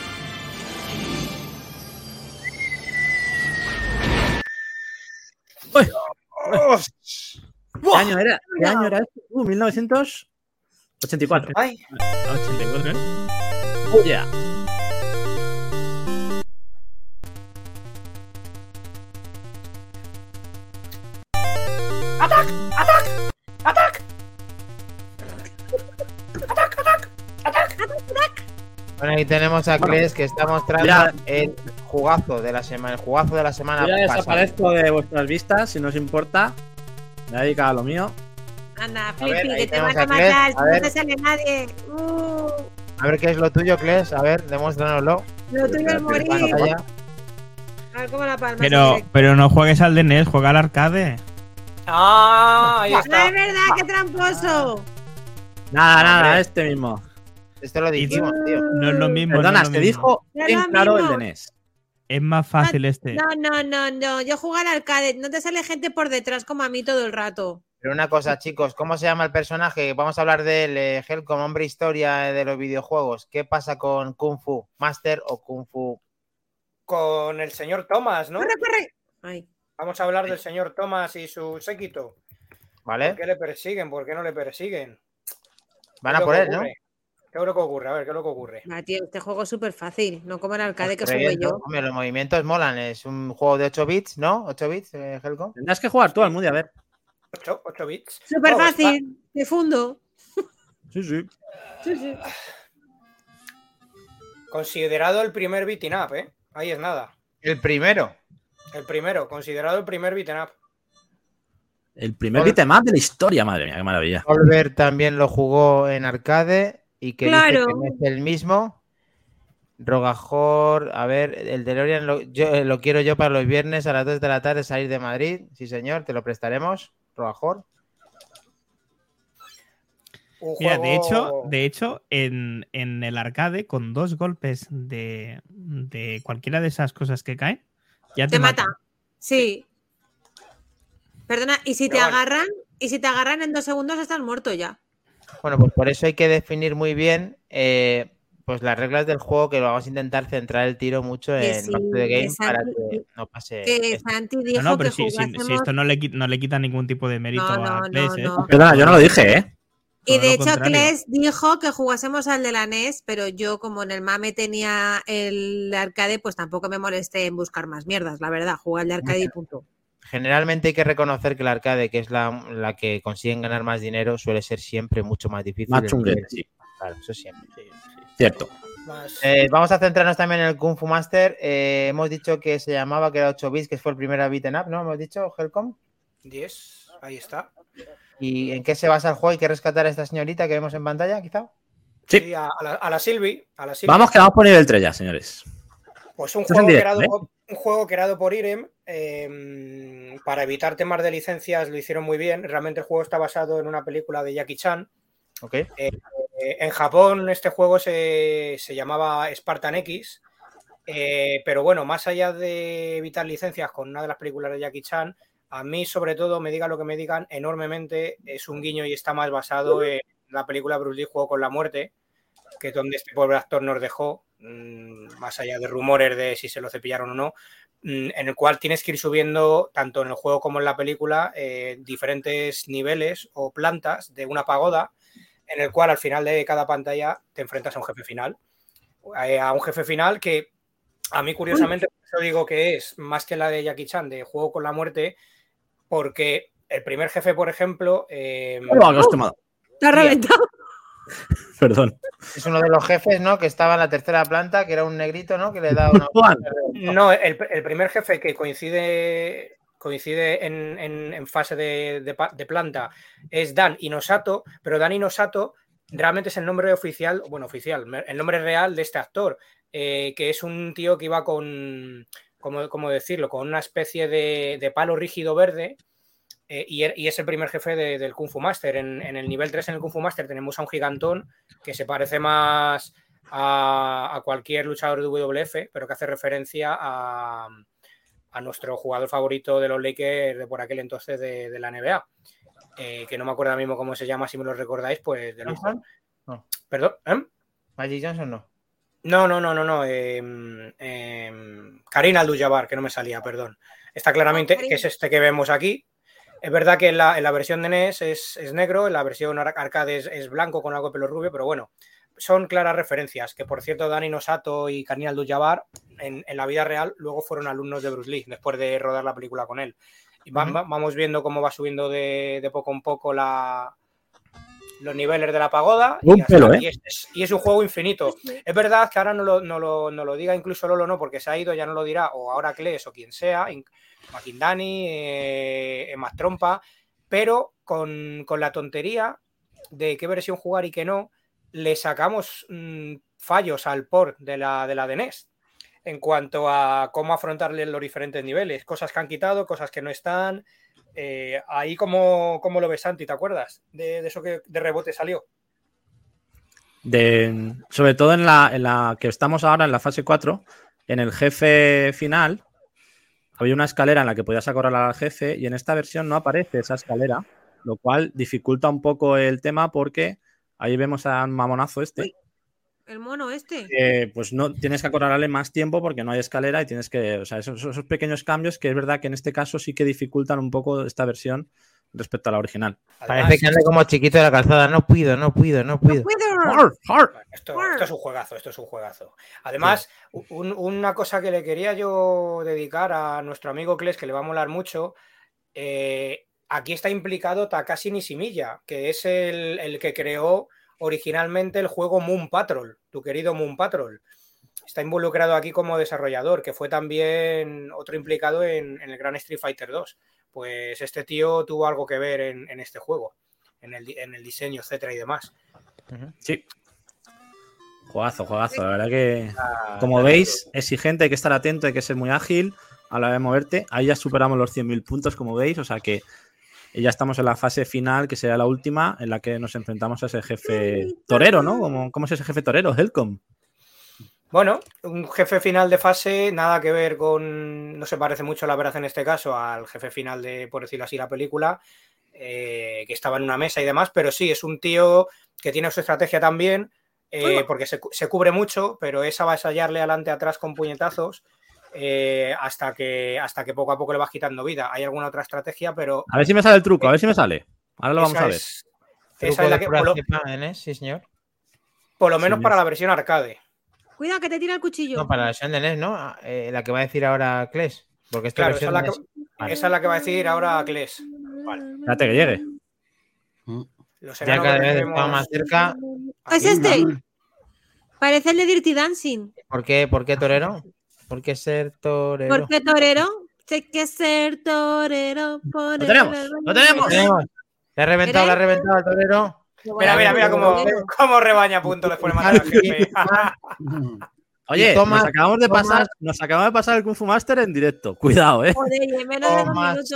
¿Qué año era? ¿Qué año era esto? Uh, 1984. Ay, 84, ¿eh? Oh, yeah. Bueno, ahí tenemos a Kles que está mostrando Mira. el jugazo de la semana, el jugazo de la semana Yo ya pasada. desaparezco de vuestras vistas, si no os importa. Me a dedicar a lo mío. Anda, Flippy, que te van a a matar. a No ver. te sale nadie. Uh, A ver qué es lo tuyo, Kles. A ver, demuéstranoslo. lo tuyo es morir. A ver cómo la palma. Pero, pero no juegues al DNS, juega al arcade. Ah, ahí No está. es verdad, qué tramposo. Nada, nada, Hombre. este mismo. Esto lo dijimos, tío. No es lo mismo. no Perdona, lo te dijo No lo claro el de NES. Es más fácil este. No, no, no, no. Yo juego al arcade. No te sale gente por detrás como a mí todo el rato. Pero una cosa, chicos, ¿cómo se llama el personaje? Vamos a hablar del eh, Helcom, hombre historia eh, de los videojuegos. ¿Qué pasa con Kung Fu Master o Kung Fu? Con el señor Thomas, ¿no? Corre, corre. Ay. Vamos a hablar del señor Thomas y su séquito. ¿Por ¿Vale? qué le persiguen? ¿Por qué no le persiguen? Van ¿Qué a por que él, ¿no? ¿Qué es lo que ocurre? A ver, ¿qué es lo que ocurre? Va, tío, este juego es súper fácil. No como el arcade que Pues jugué reviento. yo. Hombre, los movimientos molan. Es un juego de 8 bits, ¿no? 8 bits, eh, Helcom. Tendrás que jugar tú al Moody, a ver. 8, 8 bits. Súper Oh, fácil. De fondo. Sí, sí. Sí, sí. Considerado el primer beating up, ¿eh? Ahí es nada. El primero. El primero, considerado el primer beating up. El primer beat'em up de la historia, madre mía, qué maravilla. Oliver también lo jugó en arcade y que dice Claro. que no es el mismo. Rogajor, a ver, el DeLorean lo, yo, eh, lo quiero yo para los viernes a las 2 de la tarde salir de Madrid. Sí, señor, te lo prestaremos, Rogajor. Mira, de hecho, de hecho en, en el arcade, con dos golpes de, de cualquiera de esas cosas que caen, ya te, Te mata. matan. Sí. Perdona, y si te bueno. agarran, y si te agarran en dos segundos estás muerto ya. Bueno, pues por eso hay que definir muy bien eh, pues las reglas del juego, que lo vamos a intentar centrar el tiro mucho Que en sí, Back to the Game para que no pase. Que esto. Santi No, dijo no, pero que si, si- si jugásemos- esto no le, no le quita ningún tipo de mérito No, a no, ¿eh? no. Perdona, yo no lo dije, ¿eh? Y de hecho. Kles dijo que jugásemos al de la NES, pero yo, como en el MAME tenía el arcade, pues tampoco me molesté en buscar más mierdas, la verdad. Jugar al de arcade y punto. Generalmente hay que reconocer que el arcade, que es la, la que consiguen ganar más dinero, suele ser siempre mucho más difícil. Más chunguete, sí. Claro, eso siempre. Cierto. Eh, vamos a centrarnos también en el Kung Fu Master. Eh, hemos dicho que se llamaba, que era 8 bits, que fue el primer beaten up, ¿no? Hemos dicho, Helcom. 10, ahí está. ¿Y en qué se basa el juego? ¿Hay que rescatar a esta señorita que vemos en pantalla, quizá? Sí. Sí, a, a la, a la Silvi. A la Silvi. Vamos, que vamos por nivel 3 ya, señores. Pues un juego, directo, creado, ¿eh? por- un juego creado por Irem eh, para evitar temas de licencias lo hicieron muy bien. Realmente el juego está basado en una película de Jackie Chan. Ok. Eh, en Japón este juego se, se llamaba Spartan X, eh, pero bueno, más allá de evitar licencias con una de las películas de Jackie Chan, a mí sobre todo, me diga lo que me digan, enormemente es un guiño y está más basado en la película Bruce Lee Juego con la Muerte, que es donde este pobre actor nos dejó, mm, más allá de rumores de si se lo cepillaron o no, mm, en el cual tienes que ir subiendo, tanto en el juego como en la película, eh, diferentes niveles o plantas de una pagoda, en el cual al final de cada pantalla te enfrentas a un jefe final. Eh, a un jefe final que a mí curiosamente, por eso digo que es más que la de Jackie Chan, de Juego con la Muerte, porque el primer jefe, por ejemplo, eh, Oh, ha Bien. reventado. Perdón. Es uno de los jefes, ¿no? Que estaba en la tercera planta, que era un negrito, ¿no? Que le da una. Juan. No, el, el primer jefe que coincide, coincide en, en- en fase de, de planta es Dan Inosato, pero Dan Inosato realmente es el nombre oficial, bueno, oficial, el nombre real de este actor, eh, que es un tío que iba con, ¿cómo, cómo decirlo? Con una especie de, de palo rígido verde. eh, y, er- y es el primer jefe de- del Kung Fu Master. En, en el nivel 3 en el Kung Fu Master tenemos a un gigantón que se parece más a, a cualquier luchador de WWF, pero que hace referencia a, a nuestro jugador favorito de los Lakers de por aquel entonces de, de la NBA. eh, que no me acuerdo ahora mismo cómo se llama, si me lo recordáis, pues de. ¿Johnson? No. Perdón, ¿eh? Magic Johnson no. No, no, no, no, no. em, em, Karina Abdul-Jabbar, que no me salía, perdón. Está claramente, que es este que vemos aquí. Es verdad que en la, en la versión de NES es, es negro, en la versión ar- arcade es, es blanco con algo de pelo rubio, pero bueno, son claras referencias. Que por cierto, Dani Nosato y Karina Abdul-Jabbar en, en la vida real luego fueron alumnos de Bruce Lee después de rodar la película con él. Y va- vamos viendo cómo va subiendo de, de poco en poco la, los niveles de la pagoda. Un pelo, ¿eh? y es- es- y es un juego infinito. Es verdad que ahora no lo, no lo- no lo diga incluso Lolo, no, porque se ha ido, ya no lo dirá, o ahora Kles o quien sea, in- Makindani, eh, más Trompa, pero con, con la tontería de qué versión jugar y qué no, le sacamos mm, fallos al port de la, de la de NES en cuanto a cómo afrontarle los diferentes niveles, cosas que han quitado, cosas que no están. Eh, ahí como, como lo ves, Santi, ¿te acuerdas? De, de eso que de rebote salió. De, sobre todo en la, en la que estamos ahora, en la fase 4, en el jefe final, había una escalera en la que podías acorralar al jefe y en esta versión no aparece esa escalera, lo cual dificulta un poco el tema porque ahí vemos a un mamonazo este. El mono este. que, pues no tienes que acorralarle más tiempo porque no hay escalera y tienes que, o sea, esos, esos pequeños cambios que es verdad que en este caso sí que dificultan un poco esta versión respecto a la original. Parece que anda como chiquito de la calzada. No puedo, no puedo, no puedo. Cuidado. Esto, esto es un juegazo, esto es un juegazo. Además, un- una cosa que le quería yo dedicar a nuestro amigo Kles, que le va a molar mucho, eh, aquí está implicado Takashi Nishimiya, que es el, el que creó originalmente el juego Moon Patrol, tu querido Moon Patrol. Está involucrado aquí como desarrollador, que fue también otro implicado en, en el Gran Street Fighter 2. Pues este tío tuvo algo que ver en, en este juego, en el, en el diseño, etcétera y demás. Sí. Juegazo, juegazo. La verdad que, Ah, como veis, exigente, hay que estar atento, hay que ser muy ágil a la hora de moverte. Ahí ya superamos los 100.000 puntos, como veis, o sea que ya estamos en la fase final, que será la última, en la que nos enfrentamos a ese jefe torero, ¿no? ¿Cómo, cómo es ese jefe torero, Helcom? Bueno, un jefe final de fase, nada que ver con. No se parece mucho, la verdad, en este caso, al jefe final de, por decirlo así, la película, eh, que estaba en una mesa y demás, pero sí, es un tío que tiene su estrategia también, eh, porque se, se cubre mucho, pero es avasallarle adelante atrás con puñetazos. Eh, hasta, que, hasta que poco a poco le vas quitando vida. Hay alguna otra estrategia, pero A ver si me sale el truco, a ver si me sale. Ahora lo vamos esa a ver. es- esa es la que, por lo, NES, sí, señor. por lo menos para la versión arcade. Cuidado que te tira el cuchillo. No, para la versión de NES, ¿no? Ah, eh, la que va a decir ahora Kles. Porque esta Claro, esa es, la que, NES. Vale. esa es la que va a decir ahora Kles. Vale. Espérate que llegue. Los Ya enanos cada que vez tenemos está más cerca. Es este. Parece el de Dirty Dancing. ¿Por qué, ¿Por qué torero? ¿Por qué ser torero? ¿Por qué torero? Sé que ser torero. ¡Lo tenemos! ¡Lo tenemos! Tenemos. ¿Le ha reventado, le ha reventado al torero? Mira, mira, mira cómo, cómo rebaña punto después de matar al jefe. Oye, nos acabamos de pasar, nos acabamos de pasar el Kung Fu Master en directo. Cuidado, eh. Joder, menos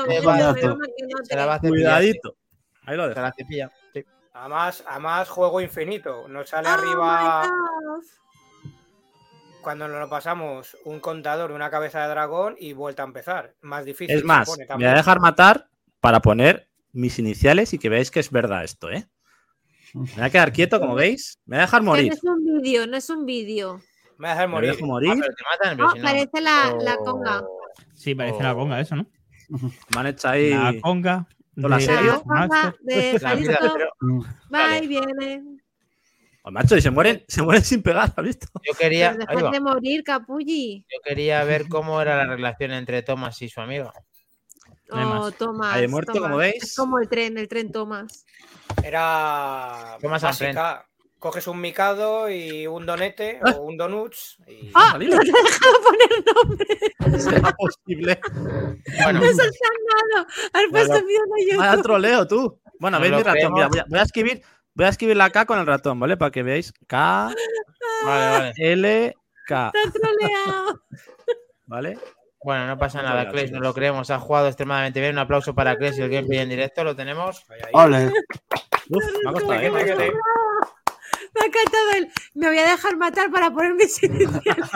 de dos minutos. Cuidadito. Ahí lo sí. Se dejo. la cepilla. sí. Además, además, juego infinito. Nos sale Oh arriba, my God. Cuando nos lo pasamos, un contador, una cabeza de dragón y vuelta a empezar. Más difícil. Es más, pone me voy a dejar matar para poner mis iniciales y que veáis que es verdad esto, ¿eh? Me voy a quedar quieto, como veis. Me voy a dejar morir. No es un vídeo, no es un vídeo. Me voy a dejar Me morir. dejo Ah, morir. pero te matan, No, no- parece la, la Oh. conga. Sí, parece Oh. la conga eso, ¿no? Me han hecho ahí. La conga. ¿Hola, de serio? La conga de La vida, Jalisco. Va y viene. Oh, macho, y se mueren, se mueren sin pegar, ¿has visto? yo quería, Pero de morir, capulli. yo quería ver cómo era la relación entre Thomas y su amigo. No hay Oh. Ahí he muerto, Tomás. como veis. Es como el tren, el tren Tomás. Era Tomas básica. Coges un micado y un donete Ah. o un donuts. Y... ¡Ah! Salido. No te he dejado poner nombre. ¿Será posible? Bueno, No has nada. Has puesto miedo a Vaya YouTube. troleo tú. Bueno, ratón. creemos. Mira, voy, a, voy a escribir. Voy a escribir la K con el ratón, ¿vale? Para que veáis. K, vale, vale. L, K. ¿Vale? Bueno, no pasa nada. Clay, no lo creemos. Ha jugado extremadamente bien. Un aplauso para Clay y el gameplay en directo. Lo tenemos. Ole. Uf, me ha costado, ¿eh? Me ha encantado el. Me voy a dejar matar para poner mis iniciales.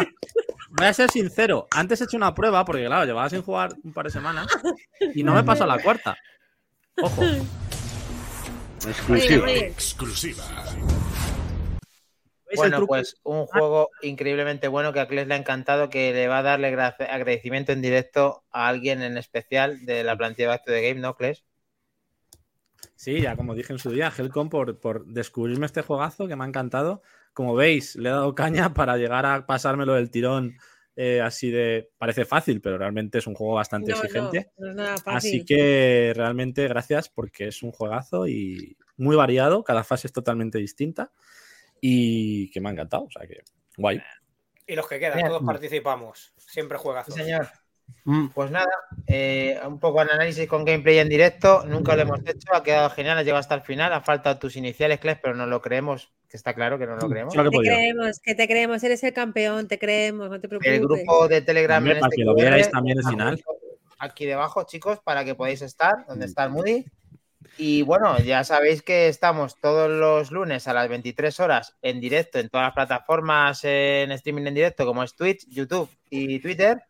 Voy a ser sincero. Antes he hecho una prueba, porque claro, llevaba sin jugar un par de semanas. Y no me pasó la cuarta. Ojo. Exclusiva. ¿Veis el Bueno, pues un juego increíblemente bueno que a Clay le ha encantado, que le va a darle gra- agradecimiento en directo a alguien en especial de la plantilla de Back to the Game, ¿no, Clay? Sí, ya como dije en su día, Helcom por, por descubrirme este juegazo que me ha encantado. Como veis, le he dado caña para llegar a pasármelo del tirón eh, así de... Parece fácil, pero realmente es un juego bastante no, exigente. no es nada fácil. Así que realmente gracias porque es un juegazo y muy variado, cada fase es totalmente distinta y que me ha encantado, o sea que guay. Y los que quedan, todos participamos. Siempre juegazos. Sí, señor. Mm. Pues nada, eh, un poco de análisis con gameplay en directo. Nunca lo hemos hecho, ha quedado genial, ha llegado hasta el final. Ha faltado tus iniciales, Clay, pero no lo creemos, que está claro que no lo creemos. Lo que Te creemos, que te creemos, eres el campeón, te creemos, no te preocupes. El grupo de Telegram. Hombre, en para este que lo vierais también está final. Aquí debajo, chicos, para que podáis estar, donde está el Moody. Y bueno, ya sabéis que estamos todos los lunes a las 23 horas en directo en todas las plataformas en streaming en directo, como es Twitch, YouTube y Twitter.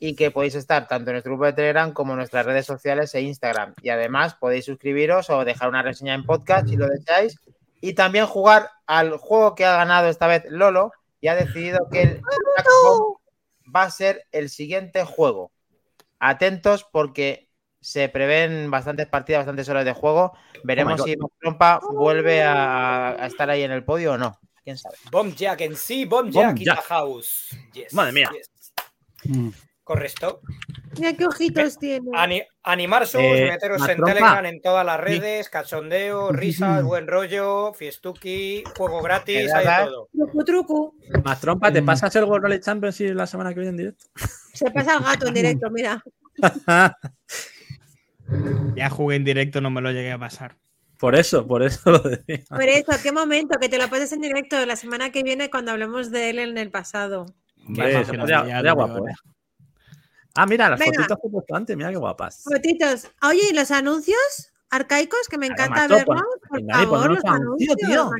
Y que podéis estar tanto en nuestro grupo de Telegram como en nuestras redes sociales e Instagram. Y además podéis suscribiros o dejar una reseña en podcast si lo deseáis. Y también jugar al juego que ha ganado esta vez Lolo y ha decidido que el Bomb va a ser el siguiente juego. Atentos porque se prevén bastantes partidas, bastantes horas de juego. Veremos God. si Trompa vuelve a, a estar ahí en el podio o no. ¿Quién sabe? Bomb Jack en sí, Bomb Bomb Jack in the Jack. house. Yes, Madre mía. yes. Mm. Correcto. Mira qué ojitos tiene. Ani- animarse, Eh, meteros en trompa. Telegram en todas las redes, cachondeo, risas, buen rollo, fiestuki, juego gratis, hay todo. Trucu. Más trompa, ¿te Mm. pasas el World Rally Championship la semana que viene en directo? Se pasa el gato en directo, mira. Ya jugué en directo, no me lo llegué a pasar. por eso, por eso lo decía. Por eso, qué momento, que te lo pases en directo la semana que viene cuando hablemos de él en el pasado. Hombre, Qué se podría- podría guapo, ¿eh? Ah, mira, las Venga. fotitos que he puesto antes, mira qué guapas. Fotitos. Oye, ¿y los anuncios arcaicos? Que me encanta macho, verlos. pon- Por favor, los un anuncio, anuncios, tío.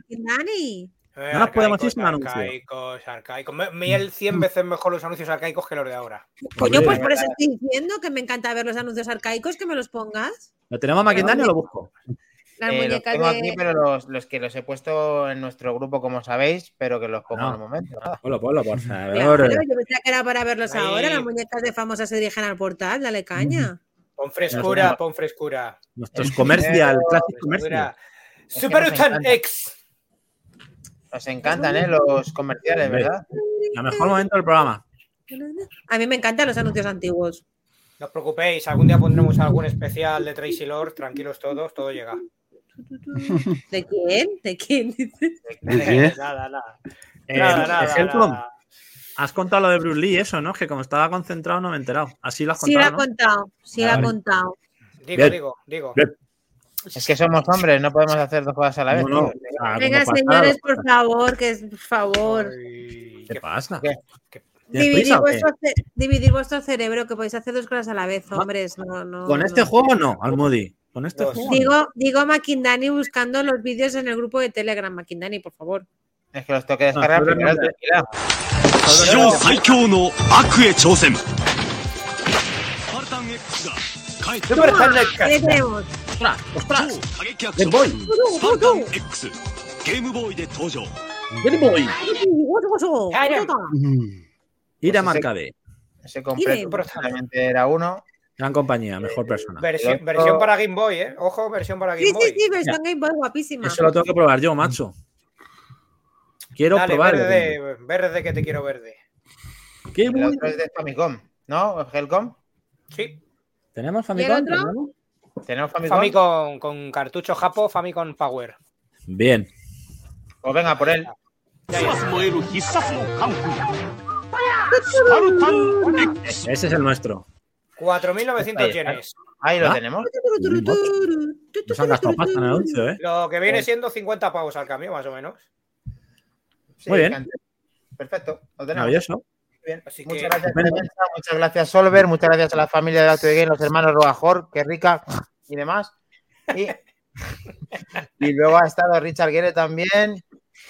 Eh, No nos podemos ir sin anuncio. Arcaicos, arcaicos. Me- Mil 100 veces mejor los anuncios arcaicos que los de ahora. Coño, Hombre, pues por eso estoy diciendo que me encanta ver los anuncios arcaicos, que me los pongas. ¿Lo tenemos Maquindani o lo busco? Las Eh, los tengo de. aquí, pero los, los que los he puesto en nuestro grupo, como sabéis, pero que los pongo No. en el momento. nada. Ponlo, ponlo, por favor. Claro, yo pensaba que era para verlos Ahí. ahora. Las muñecas de famosas se dirigen al portal, dale caña. Pon frescura, Nosotros- pon frescura. Nuestros comercial, Classic Comercial. Super nos Utan. X. Nos encantan, ¿eh? Los comerciales. ¿verdad? El mejor momento del programa. A mí me encantan los anuncios antiguos. No os preocupéis, algún día pondremos algún especial de Tracy Lord. Tranquilos todos, todo llega. ¿De quién? ¿De quién? ¿De qué? nada, nada. Eh, Nada, nada, has contado lo de Bruce Lee, eso, ¿no? Que como estaba concentrado no me he enterado. Así lo has Sí, lo ha contado, ¿no? contado. Sí, lo ha contado. Digo, Bien. digo, digo. Bien. Es que somos hombres, no podemos hacer dos cosas a la vez. No, no. tío. Ah, Venga, señores, por favor, que es por favor. Ay, ¿Qué qué- pasa? ¿Qué? ¿Tienes Dividir vuestro, ce- dividir vuestro cerebro, que podéis hacer dos cosas a la vez, hombres. No, no, Con no. este juego no, Almudi. Este digo, digo Maquindani buscando los vídeos en el grupo de Telegram, Maquindani, por favor. Es que los tengo que descargar primero ¡Ostras! ¡Ostras! Game Boy. De Tojo. Game Boy. Irem pues Ese completo, era uno. Gran compañía, mejor persona. Eh, versión, para Game Boy, ¿eh? Ojo, versión para Game Boy. Sí, sí, sí, versión Game Boy, guapísima. Eso lo tengo que probar yo, macho. Quiero probar. Verde, verde, que te quiero verde. ¿Qué el es de Famicom, ¿no? ¿Helcom? Sí. ¿Tenemos Famicom? ¿Tenemos Famicom? Famicom con cartucho japo, Famicom Power. Bien. Pues venga, por él. Ese es el nuestro. 4.900 Ahí está. yenes. Ahí lo ¿Ah? tenemos. Nos han gastado pasta en el anuncio, ¿eh? Lo que viene siendo 50 pavos al cambio, más o menos. Sí, Muy bien. Perfecto, lo tenemos. Maravilloso. Muy bien. Así muchas que- gracias, muchas gracias, Solver, muchas gracias a la familia de Auto Game, los hermanos Roajor, que rica y demás. Y, y luego ha estado Richard Guerre también.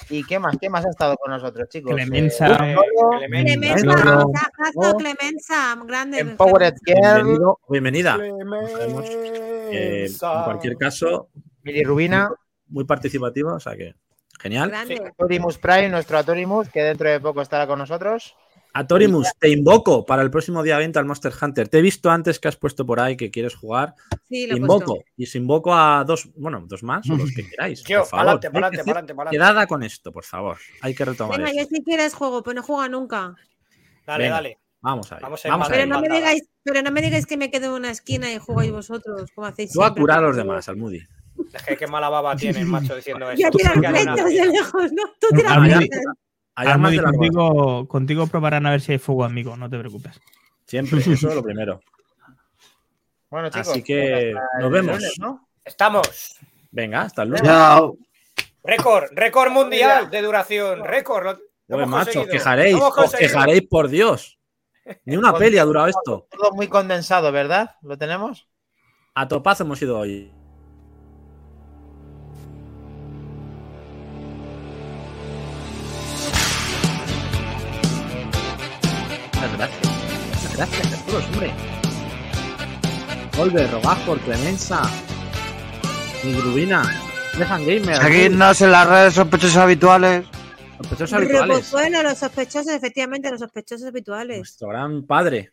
¿Y qué más? ¿Qué más ha estado con nosotros, chicos? Clemenza. Eh, Manolo, Clemenza. Clemenza, Clemenza, grande. Empowered Girl, Bienvenido, bienvenida. Clemenza. Eh, en cualquier caso, Mili Rubina, muy participativo, o sea que genial. Grande. Atorimus Prime, nuestro Atorimus, que dentro de poco estará con nosotros. Atorimus, te invoco para el próximo día 20 al Monster Hunter. Te he visto antes que has puesto por ahí que quieres jugar. Sí, lo Invoco. puesto. Y si invoco a dos, bueno, dos más o los que queráis. Yo, por favor. pa'lante. Quedada con esto, por favor. Hay que retomar Venga, esto. yo si quieres juego, pero no juega nunca. Dale, Venga. dale. Vamos a ir. Vamos a ir Vamos a Pero ir. no, me digáis, pero no me digáis que me quedo en una esquina y jugáis vosotros, como hacéis Tú a curar a los demás, Almudi. Es que qué mala baba tiene el macho diciendo eso. Ya tiran Tú que flechas de lejos, ¿no? Tú tiras flechas. Hay armas de contigo, contigo probarán a ver si hay fuego amigo, no te preocupes. Siempre, eso es lo primero. Bueno, chicos. Así que pues nos vemos. lunes, ¿no? Estamos. Venga, hasta lunes. Chao. Récord, récord mundial de duración. Récord. Hemos macho, quejaréis, os quejaréis por Dios. Ni una peli ha durado esto. Todo muy condensado, ¿verdad? ¿Lo tenemos? A topazo hemos ido hoy. Gracias a todos, hombre. Volver, Rogajor, Clemenza, Migrubina, Dejan Gamer, Seguidnos en las redes sospechosos habituales. sospechosos habituales. Bueno, los sospechosos, efectivamente, los sospechosos habituales. Nuestro gran padre,